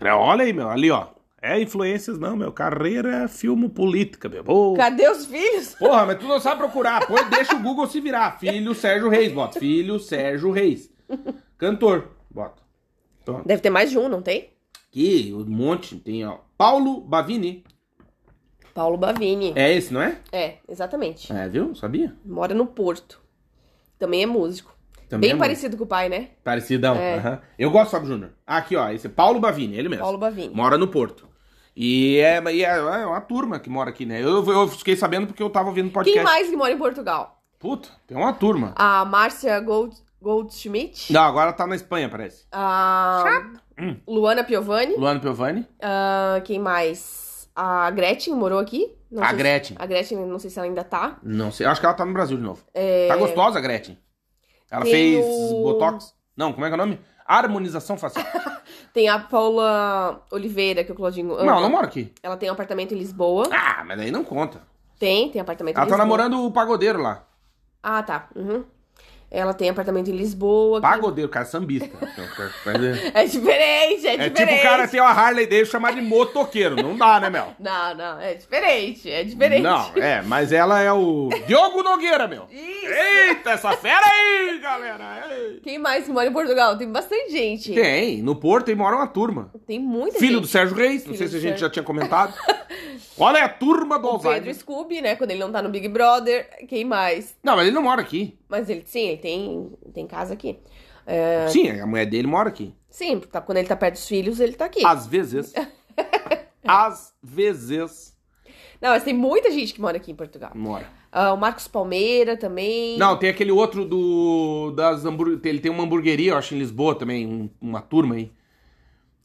Olha aí, meu. Ali, ó. É influências, não, meu. Carreira, filme, política, meu. Ô, Cadê os filhos? Porra, mas tu não sabe procurar. Põe, deixa o Google se virar. Filho Sérgio Reis, bota. Filho Sérgio Reis. Cantor, bota. Deve ter mais de um, não tem? Aqui, um monte. Tem, ó. Paulo Bavini. Paulo Bavini. É esse, não é? É, exatamente. É, viu? Sabia? Mora no Porto. Também é músico. Também Bem é parecido com o pai, né? Parecidão. É. aham. Eu gosto do Fábio Júnior. Ah, aqui, ó. Esse é Paulo Bavini, ele mesmo. Paulo Bavini. Mora no Porto. E é, e é, é uma turma que mora aqui, né? Eu, eu fiquei sabendo porque eu tava ouvindo podcast. Quem mais que mora em Portugal? Puta, tem uma turma. A Márcia Gold, Goldschmidt. Não, agora tá na Espanha, parece. A Hum. Luana Piovani. Luana Piovani. Ah, quem mais? A Gretchen morou aqui. Não A sei se- Gretchen. a Gretchen, não sei se ela ainda tá. Não sei, acho que ela tá no Brasil de novo. É, Tá gostosa, Gretchen. Ela Tem fez o- Botox. Não, como é que é o nome? Harmonização facial. Tem a Paula Oliveira, que o Claudinho ama. não, ela não mora aqui. Ela tem um apartamento em Lisboa. Ah, mas aí não conta. Tem, tem apartamento Ela em tá Lisboa. namorando o pagodeiro lá. Ah, tá. Uhum. Ela tem apartamento em Lisboa. que- Pagodeiro, cara, sambista. Então, é É diferente, é, é diferente. tipo o cara ter uma Harley Davidson chamar de motoqueiro. Não dá, né, Mel? Não, não, é diferente, é diferente. Não, é, mas ela é o Diogo Nogueira, meu. Isso. Eita, essa fera aí, galera. Ei. Quem mais que mora em Portugal? Tem bastante gente. Tem, no Porto aí mora uma turma. Tem muita Filho gente. do Sérgio Reis, não Filho sei do se a gente Sérgio. já tinha comentado. Olha é a turma do O Pedro. Scooby, né? Quando ele não tá no Big Brother. Quem mais? Não, mas ele não mora aqui. Mas ele, sim, ele tem, tem casa aqui. É, Sim, a mulher dele mora aqui. sim, tá, quando ele tá perto dos filhos, ele tá aqui. Às vezes. Às vezes. Não, mas tem muita gente que mora aqui em Portugal. Mora. Ah, o Marcos Palmeira também. Não, tem aquele outro do. Das hambur... Ele tem uma hamburgueria, eu acho, em Lisboa também, um- uma turma aí.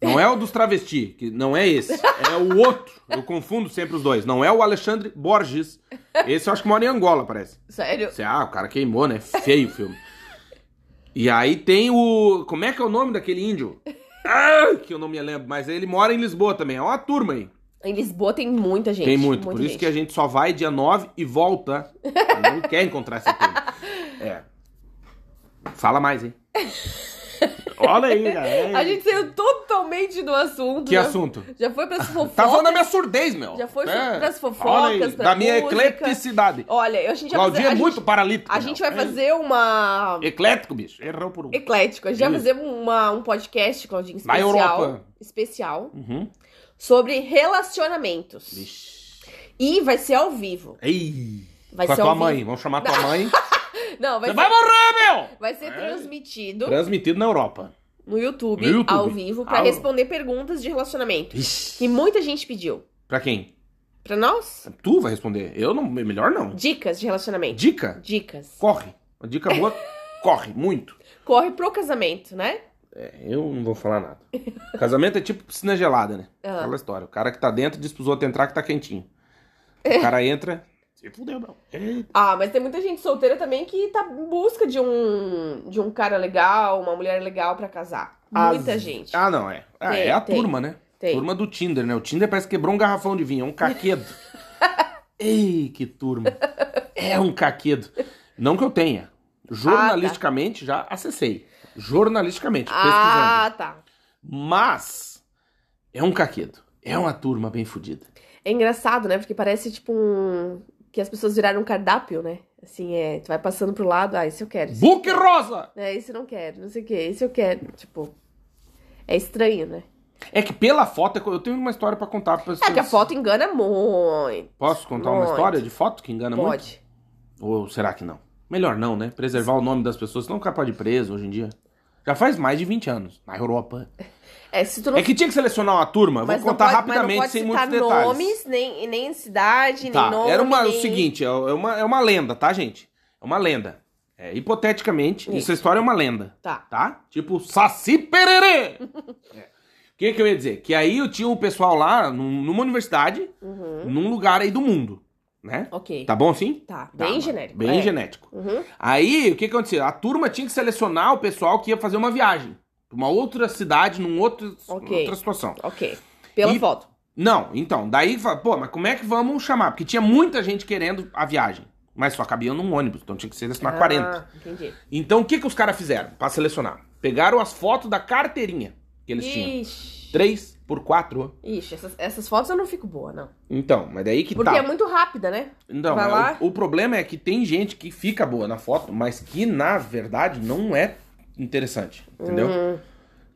Não é o dos travesti, que não é esse. É o outro. Eu confundo sempre os dois. Não é o Alexandre Borges. Esse eu acho que mora em Angola, parece. Sério? Você, ah, o cara queimou, né? Feio o filme. E aí tem o. Como é que é o nome daquele índio? Ah, que eu não me lembro, mas ele mora em Lisboa também. É uma turma aí. Em Lisboa tem muita gente. Tem muito. muita Por isso gente. que a gente só vai dia 9 e volta. não quer encontrar essa turma. É. Fala mais, hein? Olha aí, cara. A gente saiu totalmente do assunto. Que já, assunto? Já foi pras fofocas. Tá falando da minha surdez, meu. Já foi É. pras fofocas, Olha aí, pra Da minha música. ecleticidade. Olha, a gente vai Claudinha fazer... é muito gente, paralítico. A meu. gente vai É. fazer uma... Eclético, bicho. Errou por um. Eclético. A gente vai fazer uma, um podcast, Claudinho, Na especial. Europa. Especial. Uhum. Sobre relacionamentos. Vixe. E vai ser ao vivo. Ei. Vai Com a tua mãe. Vamos chamar a tua mãe. Não, vai Você ser, vai morrer, meu! vai ser É. transmitido Transmitido na Europa. no YouTube, No YouTube. ao vivo, pra Ah. responder perguntas de relacionamento. Ixi. Que muita gente pediu. Pra quem? Pra nós? Tu vai responder. Eu não. Melhor não. Dicas de relacionamento. Dica? Dicas. Corre. Uma dica boa. corre. Muito. Corre pro casamento, né? É, eu não vou falar nada. Casamento é tipo piscina gelada, né? Ah. Aquela história. O cara que tá dentro diz pros outros entrar que tá quentinho. O cara entra. Se fudeu. Eita. Ah, mas tem muita gente solteira também que tá em busca de um, de um cara legal, uma mulher legal pra casar. Muita As- gente. Ah, não, é. Ah, Tem, é a tem. turma, né? Tem. Turma do Tinder, né? O Tinder parece que quebrou um garrafão de vinho, é um caquedo. Ei, que turma. É um caquedo. Não que eu tenha. Jornalisticamente, já acessei. Jornalisticamente, pesquisando. Ah, tá. Mas é um caquedo. É uma turma bem fodida. É engraçado, né? Porque parece tipo um. Que as pessoas viraram um cardápio, né? Assim, é. Tu vai passando pro lado, ah, esse eu quero. Esse, Book Rosa! é, esse eu não quero, não sei o que, esse eu quero. Tipo. É estranho, né? É que pela foto, eu tenho uma história pra contar pra vocês. É que a foto engana muito. Posso contar uma Muito. história de foto que engana muito? Pode. Ou será que não? Melhor não, né? Preservar o nome das pessoas, senão o cara pode ir preso hoje em dia. Já faz mais de 20 anos, na Europa. É, não. É que tinha que selecionar uma turma, vou mas não contar pode, rapidamente, sem muitos detalhes. nomes, nem, nem cidade, Tá, nem nome. era uma, o nem... seguinte, é uma, é uma lenda, tá, gente? É uma lenda. É, hipoteticamente, Isso. essa história é uma lenda, Tá. tá? Tipo, Saci Pererê! É. O que que eu ia dizer? Que aí eu tinha um pessoal lá, num- numa universidade, Uhum. num lugar aí do mundo, né? Ok. Tá bom assim? Tá, Tá, bem mano, genérico. Bem é. genético. Uhum. Aí, o que que acontecia? A turma tinha que selecionar o pessoal que ia fazer uma viagem. Pra uma outra cidade, num outro, Ok. outra situação. Ok. Pela E- foto. Não, então, daí, fala, pô, mas como é que vamos chamar? Porque tinha muita gente querendo a viagem. Mas só cabia num ônibus, então tinha que selecionar 40. Ah, entendi. Então, o que que os caras fizeram pra selecionar? Pegaram as fotos da carteirinha que eles tinham. Ixi. 3 por 4. Ixi, essas, essas fotos eu não fico boa, não. Então, mas daí que Porque tá. é muito rápida, né? Então, Vai é, lá. O, o problema é que tem gente que fica boa na foto, mas que na verdade não é interessante, entendeu? Hum,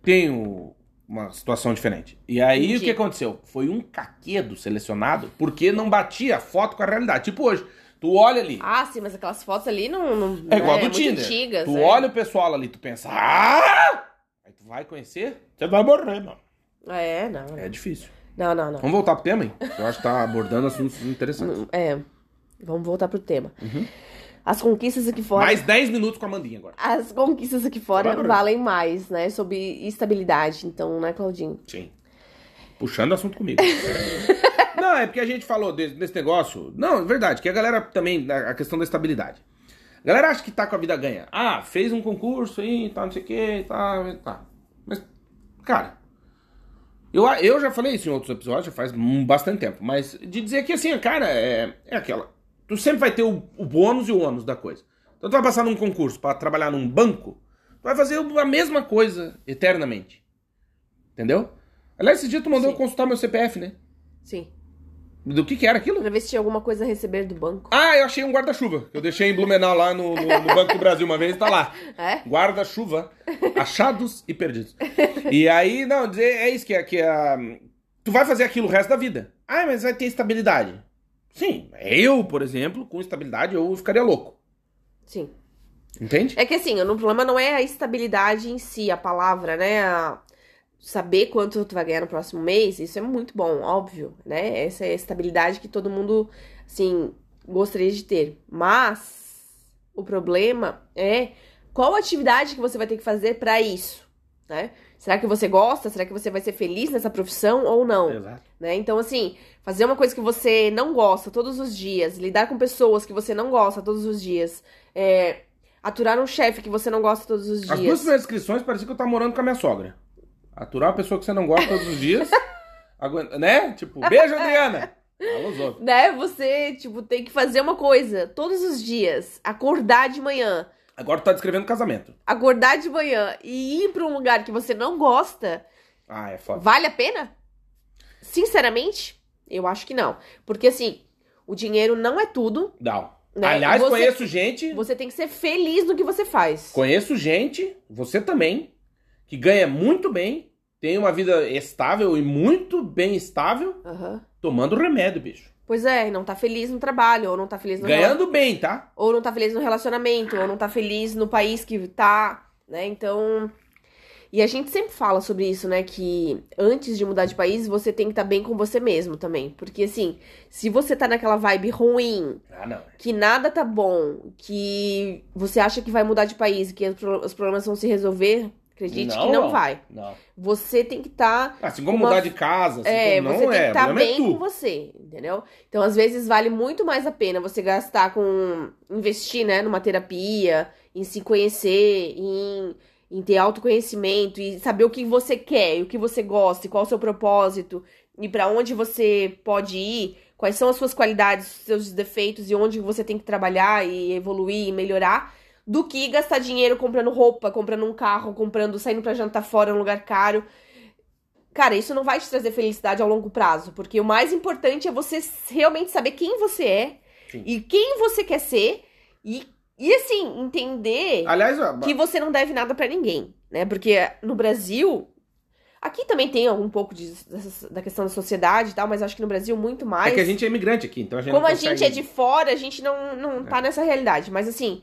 Tem o- uma situação diferente. E aí Entendi. o que aconteceu? Foi um caquedo selecionado porque não batia a foto com a realidade. Tipo hoje, tu olha ali, Ah, sim, mas aquelas fotos ali não. não é igual né, do muito Tinder. antigas. tu é. olha o pessoal ali, tu pensa, ah! Aí tu vai conhecer, você vai morrer, mano. É, não. É difícil. Não, não, não. Vamos voltar pro tema, hein? Eu acho que tá abordando assuntos interessantes. É. Vamos voltar pro tema. As conquistas aqui fora. Mais 10 minutos com a Mandinha agora. As conquistas aqui fora Vai, valem mais, né? Sobre estabilidade. Então, né, Claudinho? Sim. Puxando assunto comigo. não, é porque a gente falou desse, desse negócio. Não, é verdade, que a galera também, a a questão da estabilidade. A galera acha que tá com a vida ganha. Ah, fez um concurso aí, tá, não sei o que, tá, tá. Mas, cara, eu, eu já falei isso em outros episódios, já faz bastante tempo. Mas de dizer que assim, cara, é, é aquela. Tu sempre vai ter o, o bônus e o ônus da coisa. Então tu vai passar num concurso pra trabalhar num banco, tu vai fazer a mesma coisa eternamente. Entendeu? Aliás, esse dia tu mandou Sim. eu consultar meu CPF, né? Sim. Do que que era aquilo? Pra ver se tinha alguma coisa a receber do banco. Ah, eu achei um guarda-chuva. que Eu deixei em Blumenau lá no, no- no Banco do Brasil uma vez, tá lá. É? Guarda-chuva, achados e perdidos. E aí, não, dizer, é isso que é, que é. Tu vai fazer aquilo o resto da vida. Ah, mas vai ter estabilidade. Sim, eu, por exemplo, com estabilidade, eu ficaria louco. Sim. Entende? É que assim, o problema não é a estabilidade em si, a palavra, né? A saber quanto tu vai ganhar no próximo mês, isso é muito bom, óbvio, né? Essa é a estabilidade que todo mundo, assim, gostaria de ter. Mas o problema é qual atividade que você vai ter que fazer pra isso, né? Será que você gosta? Será que você vai ser feliz nessa profissão ou não? Exato. né? Então, assim, fazer uma coisa que você não gosta todos os dias, lidar com pessoas que você não gosta todos os dias, é, aturar um chefe que você não gosta todos os As duas dias. primeiras inscrições parecia que eu tava morando com a minha sogra. Aturar uma pessoa que você não gosta todos os dias. aguenta- né? Tipo, beijo, Adriana! Né? Você, tipo, tem que fazer uma coisa todos os dias, acordar de manhã, Agora tu tá descrevendo casamento. acordar de manhã e ir pra um lugar que você não gosta, Ah, é foda. vale a pena? Sinceramente, eu acho que não. Porque, assim, o dinheiro não é tudo, Não. né? Aliás, Você- conheço gente. Você tem que ser feliz no que você faz. Conheço gente, você também, que ganha muito bem, tem uma vida estável e muito bem estável, tomando remédio, bicho. Pois é, não tá feliz no trabalho, ou não tá feliz no Ganhando bem, tá? ou não tá feliz no relacionamento, ou não tá feliz no país que tá, né? Então, e a gente sempre fala sobre isso, né, que antes de mudar de país, você tem que estar bem com você mesmo também, porque assim, se você tá naquela vibe ruim, Ah, não. que nada tá bom, que você acha que vai mudar de país, que os problemas vão se resolver, Acredite que não vai. Não. Você tem que estar. Assim como Uma- mudar de casa, assim, É, não você tem é. que o estar problema é bem tu. com você, entendeu? Então, às vezes, vale muito mais a pena você gastar com. investir, né, numa terapia, em se conhecer, em, em ter autoconhecimento e saber o que você quer, o que você gosta, e qual é o seu propósito, e pra onde você pode ir, quais são as suas qualidades, os seus defeitos e onde você tem que trabalhar e evoluir e melhorar. Do que gastar dinheiro comprando roupa, comprando um carro, comprando, saindo pra jantar fora em um lugar caro. Cara, isso não vai te trazer felicidade ao longo prazo, porque o mais importante é você realmente saber quem você é Sim. e quem você quer ser e, e assim, entender Aliás, ó, que você não deve nada pra ninguém, né? Porque no Brasil, aqui também tem um pouco de, da questão da sociedade e tal, mas acho que no Brasil muito mais. é que a gente é imigrante aqui, então a gente Como não a gente consegue- é de fora, a gente não, não tá nessa realidade. Mas assim,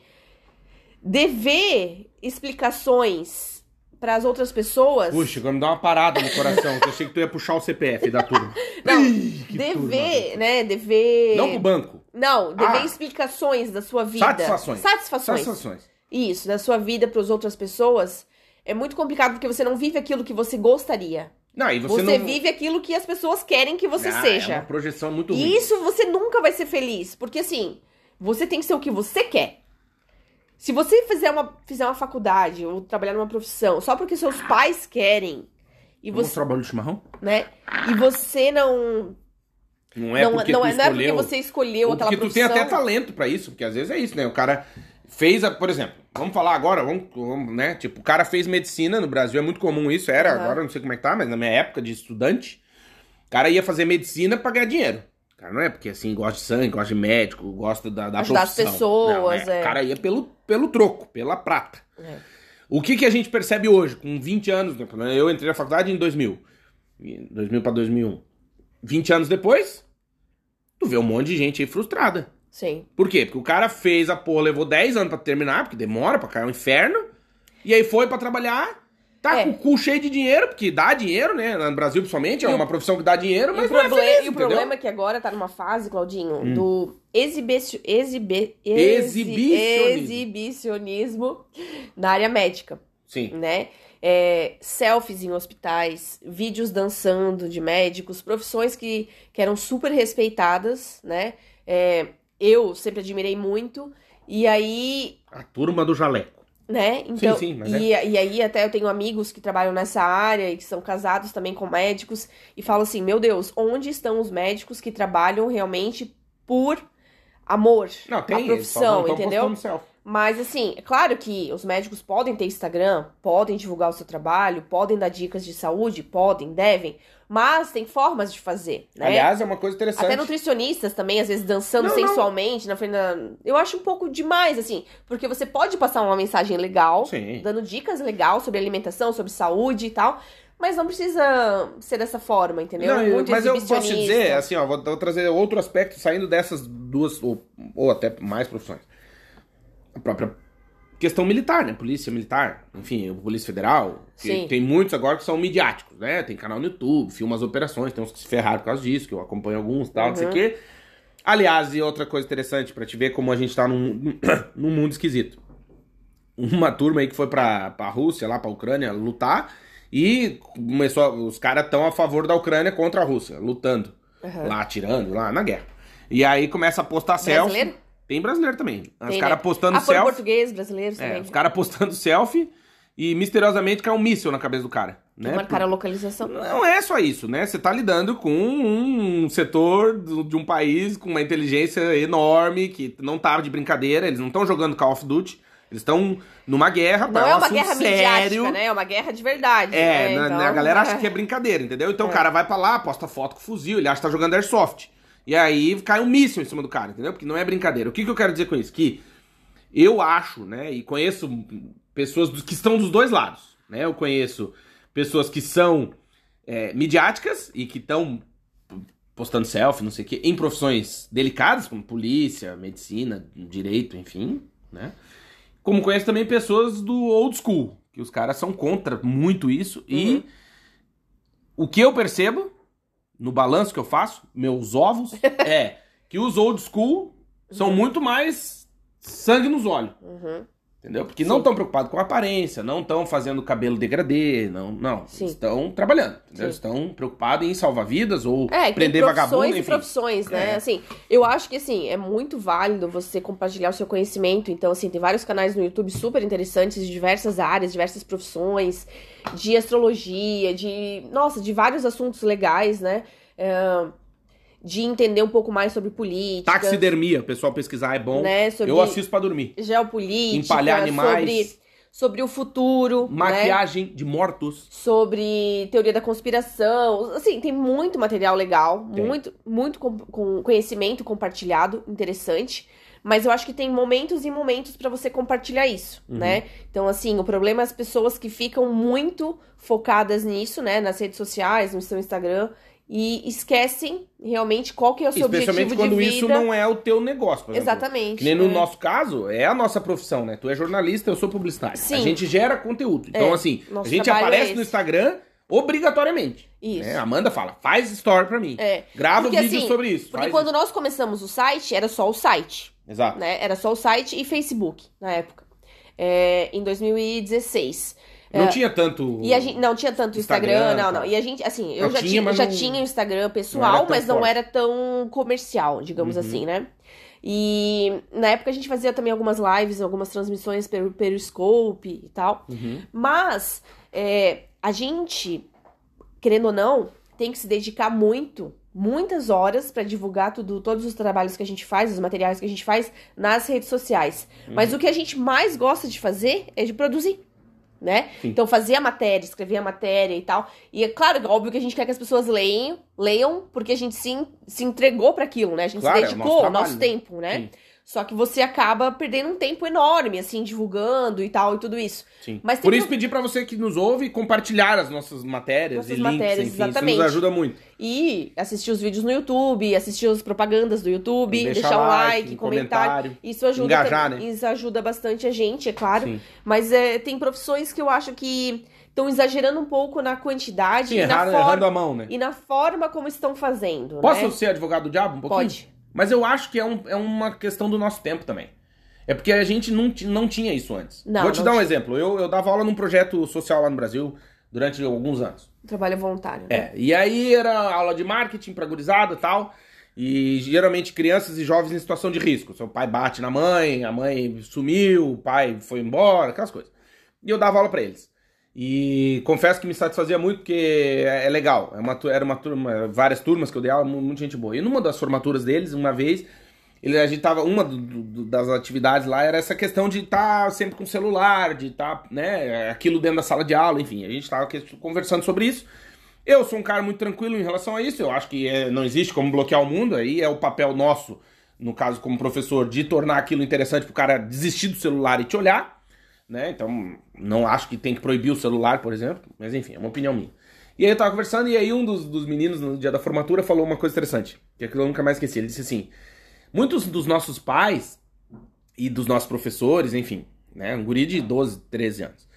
dever explicações para as outras pessoas. Puxa, agora me dá uma parada no coração, que eu achei que tu ia puxar o CPF da turma. Não, Ih, dever, turma. né? Dever. Não pro banco. Não, dever Ah. explicações da sua vida. Satisfações. Satisfações. Satisfações. Isso, da sua vida para as outras pessoas. É muito complicado porque você não vive aquilo que você gostaria. Não, e Você, você, não... vive aquilo que as pessoas querem que você Ah, seja. É uma projeção muito ruim. E isso você nunca vai ser feliz. Porque assim, você tem que ser o que você quer. Se você fizer uma, fizer uma faculdade ou trabalhar numa profissão só porque seus pais querem, e Vamos você, trabalho de chimarrão? né? E você não. Não é não, porque não, tu é, não é porque escolheu... você escolheu aquela porque tu tem profissão. até talento pra isso, porque às vezes é isso, né? O cara fez, a, por exemplo, vamos falar agora, vamos, vamos, né? Tipo, o cara fez medicina no Brasil, é muito comum isso, era, Aham. agora não sei como é que tá, mas na minha época de estudante, o cara ia fazer medicina pra ganhar dinheiro. O cara não é porque assim, gosta de sangue, gosta de médico, gosta da, da Ajudar as profissão. pessoas, Não, é. O cara ia pelo, pelo troco, pela prata. É. O que, que a gente percebe hoje, com 20 anos, né? eu entrei na faculdade em 2000, em 2000 pra 2001. 20 anos depois, tu vê um monte de gente aí frustrada. Sim. Por quê? Porque o cara fez a porra, levou 10 anos pra terminar, porque demora pra cair um inferno. E aí foi pra trabalhar, tá É. com o cu cheio de dinheiro, porque dá dinheiro, né? No Brasil, principalmente, é E uma profissão que dá dinheiro, E mas o, não é feliz, e o entendeu? problema é que agora tá numa fase, Claudinho, Hum. do exibici exibi exi- Exibicionismo. exibicionismo na área médica, Sim. né? É, selfies em hospitais, vídeos dançando de médicos, profissões que, que eram super respeitadas, né? É, eu sempre admirei muito. E aí, A turma do jaleco. Né? Então, sim, mas é. e, e aí até eu tenho amigos que trabalham nessa área e que são casados também com médicos e falam assim, meu Deus, onde estão os médicos que trabalham realmente por amor Não, tem, só profissão, entendeu? Mas assim, é claro que os médicos podem ter Instagram, podem divulgar o seu trabalho, podem dar dicas de saúde, podem, devem, mas tem formas de fazer, né? Aliás, é uma coisa interessante. Até nutricionistas também, às vezes, dançando Não, não. sensualmente na frente da... Eu acho um pouco demais, assim, porque você pode passar uma mensagem legal, Sim. dando dicas legal sobre alimentação, sobre saúde e tal, mas não precisa ser dessa forma, entendeu? Não, Muito mas eu posso te dizer, assim, ó, vou, vou trazer outro aspecto saindo dessas duas, ou, ou até mais profissões. A própria questão militar, né? Polícia militar, enfim, Polícia Federal. Tem muitos agora que são midiáticos, né? Tem canal no YouTube, filma as operações, tem uns que se ferraram por causa disso, que eu acompanho alguns e tal, não sei o Uhum. quê. Aliás, e outra coisa interessante pra te ver como a gente tá num, num mundo esquisito. Uma turma aí que foi pra, pra Rússia, lá pra Ucrânia, lutar, e começou, a- os caras estão a favor da Ucrânia contra a Rússia, lutando, Uhum. lá atirando, lá na guerra. E aí começa a postar selfie. Brasileiro? Tem brasileiro também. Os caras né? postando Ah, selfie. portugueses, brasileiros É, também. os caras postando selfie e misteriosamente cai um míssil na cabeça do cara. Né? Marcaram a localização. Não é só isso, né? Você tá lidando com um setor de um país com uma inteligência enorme, que não tá de brincadeira, eles não estão jogando Call of Duty, eles estão numa guerra, Não é um uma guerra sério. né? É uma guerra de verdade. É, né? na- Então, a galera acha que é brincadeira, entendeu? Então o cara vai pra lá, posta foto com fuzil, ele acha que tá jogando airsoft. E aí cai um míssil em cima do cara, entendeu? Porque não é brincadeira. O que, que eu quero dizer com isso? Que eu acho, né, e conheço pessoas que estão dos dois lados, né? Eu conheço pessoas que são é, midiáticas e que estão postando selfie, não sei o quê, em profissões delicadas, como polícia, medicina, direito, enfim, né? Como conheço também pessoas do old school, que os caras são contra muito isso. Uhum. E o que eu percebo, no balanço que eu faço, meus ovos, é que os old school são muito mais sangue nos olhos. Uhum. Entendeu? Porque não Sim. estão preocupados com a aparência, não estão fazendo cabelo degradê, não, não. Sim. Estão trabalhando. Estão preocupados em salvar vidas ou É, prender profissões vagabundo, e enfim. profissões, né? É. Assim, eu acho que, assim, é muito válido você compartilhar o seu conhecimento. Então, assim, tem vários canais no YouTube super interessantes de diversas áreas, diversas profissões, de astrologia, de... Nossa, de vários assuntos legais, né? É, de entender um pouco mais sobre política. Taxidermia, pessoal pesquisar é bom. Né, sobre Eu assisto pra dormir. geopolítica, Empalhar animais. sobre, sobre o futuro, né? Maquiagem de mortos. sobre teoria da conspiração. Assim, tem muito material legal, Tem. muito, muito com, com conhecimento compartilhado, interessante. Mas eu acho que tem momentos e momentos pra você compartilhar isso, Uhum. né? Então, assim, o problema é as pessoas que ficam muito focadas nisso, né? Nas redes sociais, no seu Instagram, e esquecem realmente qual que é o seu Especialmente objetivo quando de vida. isso não é o teu negócio, por exemplo. Exatamente. Que nem no é. nosso caso, é a nossa profissão, né? Tu é jornalista, eu sou publicitário. Sim. A gente gera conteúdo. Então, É, assim, a nosso gente trabalho aparece é no. Instagram obrigatoriamente. Isso. né? A Amanda fala, faz story pra mim. É. Grava Porque, vídeo assim, sobre isso. Porque quando nós começamos o site, era só o site. isso. Exato. né? Era só o site e Facebook na época. É, em 2016. Não tinha tanto. E a gente não tinha tanto Instagram, Instagram, não, tá. não. E a gente, assim, eu Não já tinha, tinha, já não- tinha Instagram não pessoal, tão mas não forte. era tão comercial, digamos Uhum. assim, né? E na época a gente fazia também algumas lives, algumas transmissões pelo Periscope e tal. Uhum. Mas é, a gente, querendo ou não, tem que se dedicar muito, muitas horas pra divulgar tudo, todos os trabalhos que a gente faz, os materiais que a gente faz nas redes sociais. Uhum. Mas o que a gente mais gosta de fazer é de produzir. Né? Sim. Então fazer a matéria, escrever a matéria e tal. E é claro, óbvio que a gente quer que as pessoas leiam, leiam, porque a gente se, se entregou pra aquilo, né? A gente Claro, é o se nosso dedicou ao trabalho, nosso né? tempo, né? Sim. Só que você acaba perdendo um tempo enorme, assim, divulgando e tal, e tudo isso. Sim. Mas Por isso, pedir pra você que nos ouve compartilhar as nossas matérias Nossas e links, matérias, enfim, exatamente. isso nos ajuda muito. E assistir os vídeos no YouTube, assistir as propagandas do YouTube, Deixar deixar um like, um comentário. comentário. Isso ajuda, Engajar, também- isso ajuda bastante a gente, é claro. Sim. Mas é, tem profissões que eu acho que estão exagerando um pouco na quantidade Sim, e, na errando, forma, errando a mão, né? e na forma como estão fazendo. Posso né? ser advogado do diabo um pouquinho? Pode. Mas eu acho que é, um- é uma questão do nosso tempo também. É porque a gente não, não tinha isso antes. Não, Vou te não dar um tinha. exemplo. Eu, eu dava aula num projeto social lá no Brasil durante alguns anos. Trabalho voluntário. né? É, e aí era aula de marketing pra gurizada e tal. E geralmente crianças e jovens em situação de risco. Seu pai bate na mãe, a mãe sumiu, o pai foi embora, aquelas coisas. E eu dava aula pra eles. E confesso que me satisfazia muito porque é, é legal. É uma, era uma turma, várias turmas que eu dei aula, mu- muita gente boa. E numa das formaturas deles, uma vez, ele, a gente tava. Uma do- do- das atividades lá era essa questão de estar sempre com o celular, de estar, né, aquilo dentro da sala de aula, enfim. A gente tava que- conversando sobre isso. Eu sou um cara muito tranquilo em relação a isso. Eu acho que é, não existe como bloquear o mundo. Aí é o papel nosso, no caso como professor, de tornar aquilo interessante pro cara desistir do celular e te olhar. Né? Então, não acho que tem que proibir o celular, por exemplo. Mas enfim, é uma opinião minha. E aí eu tava conversando e aí um dos, dos meninos no dia da formatura falou uma coisa interessante. Que aquilo eu nunca mais esqueci. Ele disse assim: muitos dos nossos pais e dos nossos professores, enfim, né? Um guri de 12, 13 anos.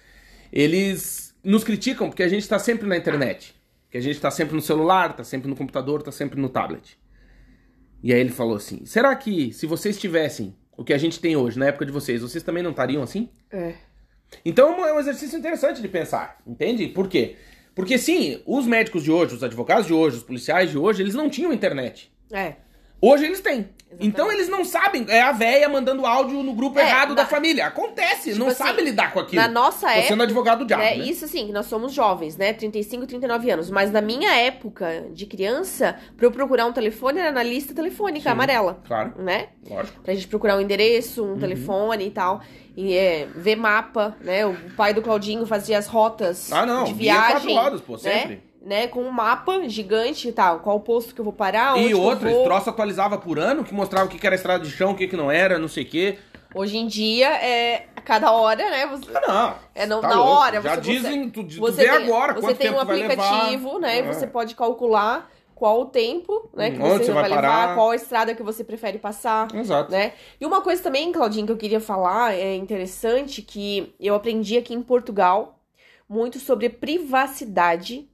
Eles nos criticam porque a gente tá sempre na internet. Que a gente tá sempre no celular, tá sempre no computador, tá sempre no tablet. E aí ele falou assim: será que se vocês tivessem o que a gente tem hoje, na época de vocês, vocês também não estariam assim? É. Então é um exercício interessante de pensar, entende? Por quê? Porque sim, os médicos de hoje, os advogados de hoje, os policiais de hoje, eles não tinham internet. É. Hoje eles têm. Exatamente. Então eles não sabem. É a véia mandando áudio no grupo É, errado na- da família. Acontece, Tipo não assim, sabe lidar com aquilo. Na nossa Tô época. sendo advogado do diabo, né, né? Isso assim, que nós somos jovens, né? 35, 39 anos. Mas na minha época de criança, pra eu procurar um telefone era na lista telefônica Sim. amarela, Claro, né? lógico. Pra gente procurar um endereço, Uhum. um telefone e tal. E é, ver mapa, né? O pai do Claudinho fazia as rotas Ah, não. de viagem. quatro rodas, pô, né? sempre. né? Com um mapa gigante e tal. Qual posto que eu vou parar, E outra, esse vou. troço atualizava por ano, que mostrava o que era estrada de chão, o que, que não era, não sei o quê. Hoje em dia, é a cada hora, né? Você... Ah, não. É no- Tá na louco. hora, Já você- dizem, tu, tu Você vê tem, agora você tem um aplicativo, né? É. Você pode calcular qual o tempo, né, que você, você vai, vai levar, parar. qual a estrada que você prefere passar, Exato. né? E uma coisa também, Claudinho, que eu queria falar, é interessante que eu aprendi aqui em Portugal muito sobre privacidade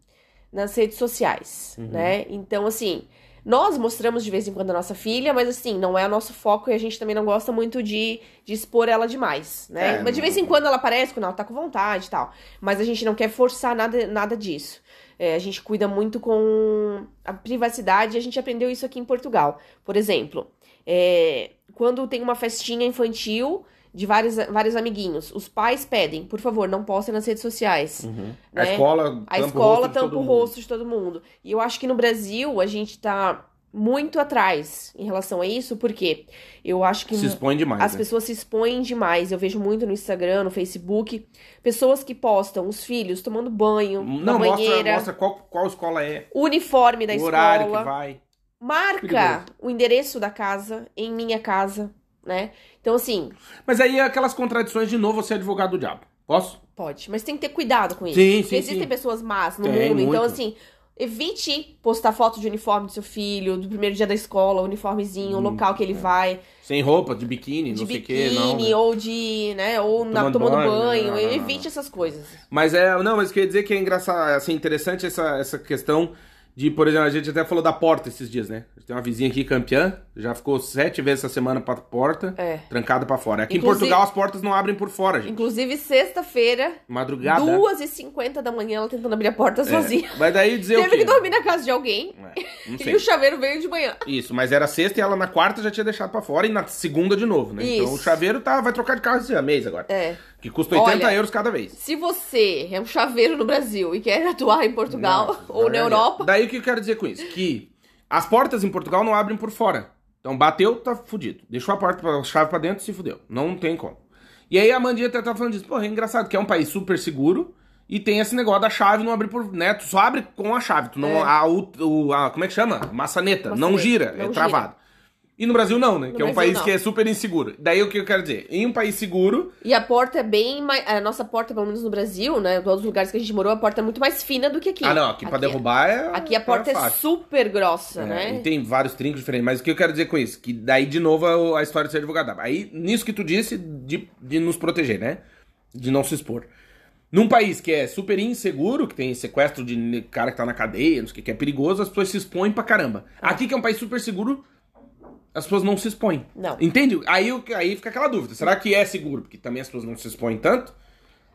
nas redes sociais, Uhum. né? Então, assim, Nós mostramos de vez em quando a nossa filha, mas assim, não é o nosso foco e a gente também não gosta muito de, de expor ela demais, né? É, mas de vez em quando ela aparece, quando ela tá com vontade e tal. Mas a gente não quer forçar nada, nada disso. É, a gente cuida muito com a privacidade e a gente aprendeu isso aqui em Portugal. Por exemplo, é, quando tem uma festinha infantil de vários, vários amiguinhos, os pais pedem, por favor, não postem nas redes sociais. A né? escola A tampa o escola rosto de tampa todo o mundo. rosto de todo mundo. E eu acho que no Brasil a gente tá muito atrás em relação a isso, porque eu acho que Se expõe demais, as né? pessoas se expõem demais. Eu vejo muito no Instagram, no Facebook, pessoas que postam os filhos tomando banho na Não, mostra, banheira, mostra qual, qual escola é, o uniforme da o escola, horário que vai. marca Perigoso. o endereço da casa em minha casa, né? Então assim, Mas aí é aquelas contradições de novo você é advogado do diabo. Posso? Pode, mas tem que ter cuidado com isso. Sim, porque sim, existem sim. pessoas más no Tem, mundo. Então, muito. assim, evite postar foto de uniforme do seu filho, do primeiro dia da escola, o uniformezinho, o local que ele vai, Sem roupa, de biquíni, de Hum, não sei o biquíni, que, não. né? ou de, né, ou na- Tomando tomando banho, banho. não, não, evite essas coisas. Mas é, não, mas queria dizer que é engraçado, assim, interessante essa, essa questão de, por exemplo, a gente até falou da porta esses dias, né? Tem uma vizinha aqui, campeã, já ficou sete vezes essa semana pra porta, É. trancada pra fora. Aqui Inclusive- em Portugal as portas não abrem por fora, gente. Inclusive, sexta-feira, Madrugada. 2h50 da manhã, ela tentando abrir a porta É. sozinha. Mas daí dizer o Teve quê? que dormir na casa de alguém É, e o chaveiro veio de manhã. Isso, mas era sexta e ela na quarta já tinha deixado pra fora e na segunda de novo, né? Então Isso. o chaveiro tá, vai trocar de carro esse mês agora. É. Que custa 80 Olha, euros cada vez. Se você é um chaveiro no Brasil e quer atuar em Portugal Nossa, ou na. Europa, Daí o que eu quero dizer com isso? Que as portas em Portugal não abrem por fora. Então bateu, tá fudido. Deixou a porta, a chave pra dentro, se fudeu. Não tem como. E aí a Mandinha até tá falando disso. Porra, é engraçado que é um país super seguro e tem esse negócio da chave não abrir por. Né? Tu só abre com a chave. Tu não. É. A, o, a- como é que chama? Maçaneta. Não Maçaneta, gira, não é gira. travado. E no Brasil não, né? No que é um país não. que é super inseguro. Daí o que eu quero dizer? Em um país seguro, E a porta é bem mais. A nossa porta, pelo menos no Brasil, né? Em todos os lugares que a gente morou, a porta é muito mais fina do que aqui. Ah, não, aqui, pra derrubar é. Aqui a porta é, fácil. super grossa, É, né? E tem vários trincos diferentes. Mas o que eu quero dizer com isso? Que daí, de novo, é a história de ser advogado. Aí, nisso que tu disse, de, de nos proteger, né? De não se expor. Num país que é super inseguro, que tem sequestro de cara que tá na cadeia, não sei o que, que é perigoso, as pessoas se expõem pra caramba. Aqui, que é um país super seguro, as pessoas não se expõem. Não. Entende? Aí, aí fica aquela dúvida. Será que é seguro? Porque também as pessoas não se expõem tanto,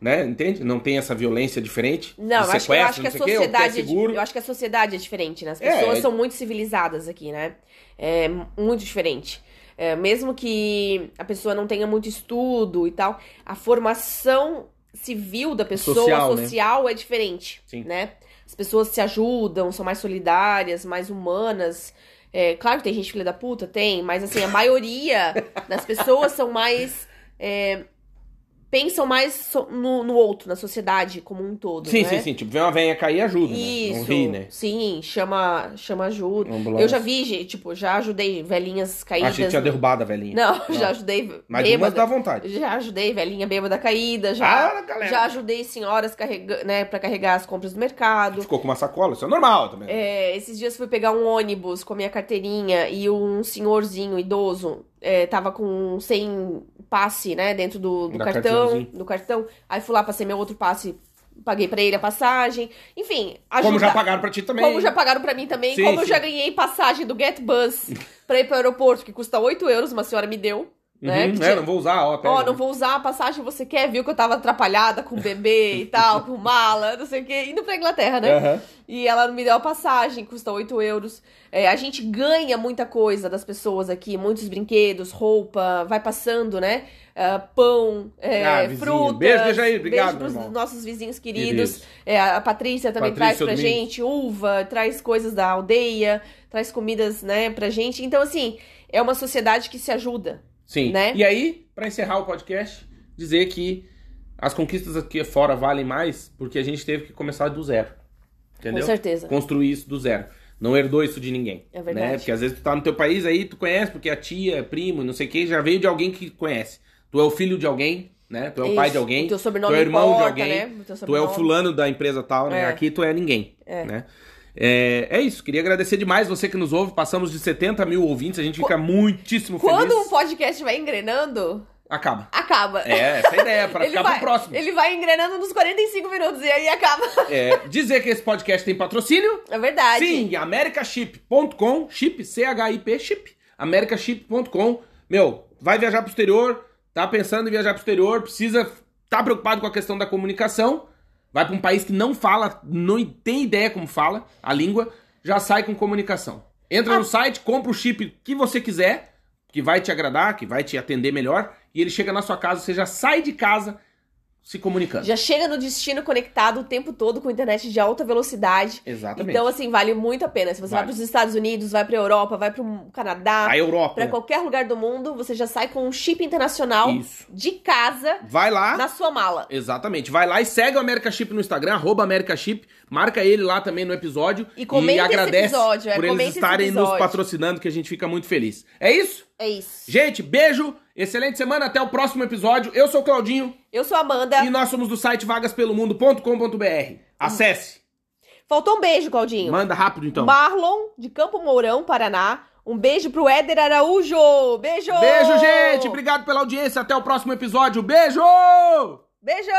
né? Entende? Não tem essa violência diferente. Não, de acho, que- eu acho que a é sociedade. é eu acho que a sociedade é diferente, né? As É, pessoas é- são muito civilizadas aqui, né? É muito diferente. É, mesmo que a pessoa não tenha muito estudo e tal, a formação civil da pessoa, Social, né? social, é diferente, Sim. né? As pessoas se ajudam, são mais solidárias, mais humanas. É, claro que tem gente filha da puta, tem, mas assim, a maioria das pessoas são mais. é, pensam mais no, no outro, na sociedade como um todo. Sim, né? sim, sim. Tipo, vê uma venha cair ajuda. Né? Isso, Não ri, né? sim, chama, chama ajuda. Ambulância. Eu já vi, gente, tipo, já ajudei velhinhas caídas. Achei que tinha derrubado a velhinha. Não, já ajudei Mas bêbada. dá vontade. Já ajudei velhinha bêbada caída, já, Ah, já ajudei senhoras carrega, né, pra carregar as compras do mercado. Ficou com uma sacola, isso é normal também. É, esses dias fui pegar um ônibus com a minha carteirinha e um senhorzinho idoso é, tava com sem passe, né, dentro do, do cartão, do cartão. Aí fui lá, passei meu outro passe, paguei pra ele a passagem. Enfim, Como ajuda- já pagaram pra ti também. como já pagaram pra mim também, Sim, como eu sim. já ganhei passagem do GetBus pra ir pro aeroporto, que custa 8 euros, uma senhora me deu, né? Uhum, que é, tinha- não vou usar, ó. pega. Ó, não vou usar a passagem, você quer? Viu que eu tava atrapalhada com o bebê e tal, com mala, não sei o quê, indo pra Inglaterra, né? Aham. E ela me deu a passagem, custa 8 euros. É, a gente ganha muita coisa das pessoas aqui, muitos brinquedos, roupa, vai passando, né? Ah, pão, é, Ah, vizinho. frutas. Beijo, Dejair, obrigado, Beijo pros nossos vizinhos queridos. É, a Patrícia também Patrícia traz pra gente uva, traz coisas da aldeia, traz comidas, né, pra gente. Então, assim, é uma sociedade que se ajuda. Sim. né? E aí, pra encerrar o podcast, dizer que as conquistas aqui fora valem mais porque a gente teve que começar do zero. Entendeu? Com certeza. Construir isso do zero. Não herdou isso de ninguém. É verdade. Né? Porque às vezes tu tá no teu país aí, tu conhece, porque a tia, primo, não sei o que, já veio de alguém que conhece. Tu é o filho de alguém, né? Tu é o pai Isso. de alguém. O teu sobrenome tu é irmão importa, de alguém. né? O Tu é o fulano da empresa tal, né? É. Aqui tu é ninguém. É. Né? É, é isso, queria agradecer demais você que nos ouve. Passamos de 70 mil ouvintes, a gente fica muitíssimo Quando feliz. um podcast vai engrenando, acaba. acaba. É, essa é a ideia, Ele ficar vai, pro próximo. Ele vai engrenando nos 45 minutos e aí acaba. É, dizer que esse podcast tem patrocínio. É verdade. Sim, americaship.com, chip, C-H-I-P, chip, americaship.com. Meu, vai viajar pro exterior, tá pensando em viajar pro exterior, precisa, tá preocupado com a questão da comunicação, vai pra um país que não fala, não tem ideia como fala a língua, já sai com comunicação. Entra Ah. no site, compra o chip que você quiser, que vai te agradar, que vai te atender melhor, e ele chega na sua casa, você já sai de casa se comunicando. Já chega no destino conectado o tempo todo com internet de alta velocidade. Exatamente. Então, assim, vale muito a pena. Se você vai Vale. para os Estados Unidos, vai pra Europa, vai pro Canadá, a Europa. pra qualquer lugar do mundo, você já sai com um chip internacional Isso. de casa Vai lá. na sua mala. Exatamente. Vai lá e segue o America Chip no Instagram, arroba America Chip. Marca ele lá também no episódio. E comenta esse agradece episódio, é, por eles esse estarem nos patrocinando, que a gente fica muito feliz. É isso? É isso. Gente, beijo, excelente semana, até o próximo episódio. Eu sou o Claudinho Eu sou a Amanda. e nós somos do site vagaspelomundo.com.br. Acesse. Faltou um beijo, Claudinho. Manda rápido então. Marlon, de Campo Mourão, Paraná. Um beijo pro Éder Araújo. Beijo! Beijo, gente. Obrigado pela audiência. Até o próximo episódio. Beijo! Beijo!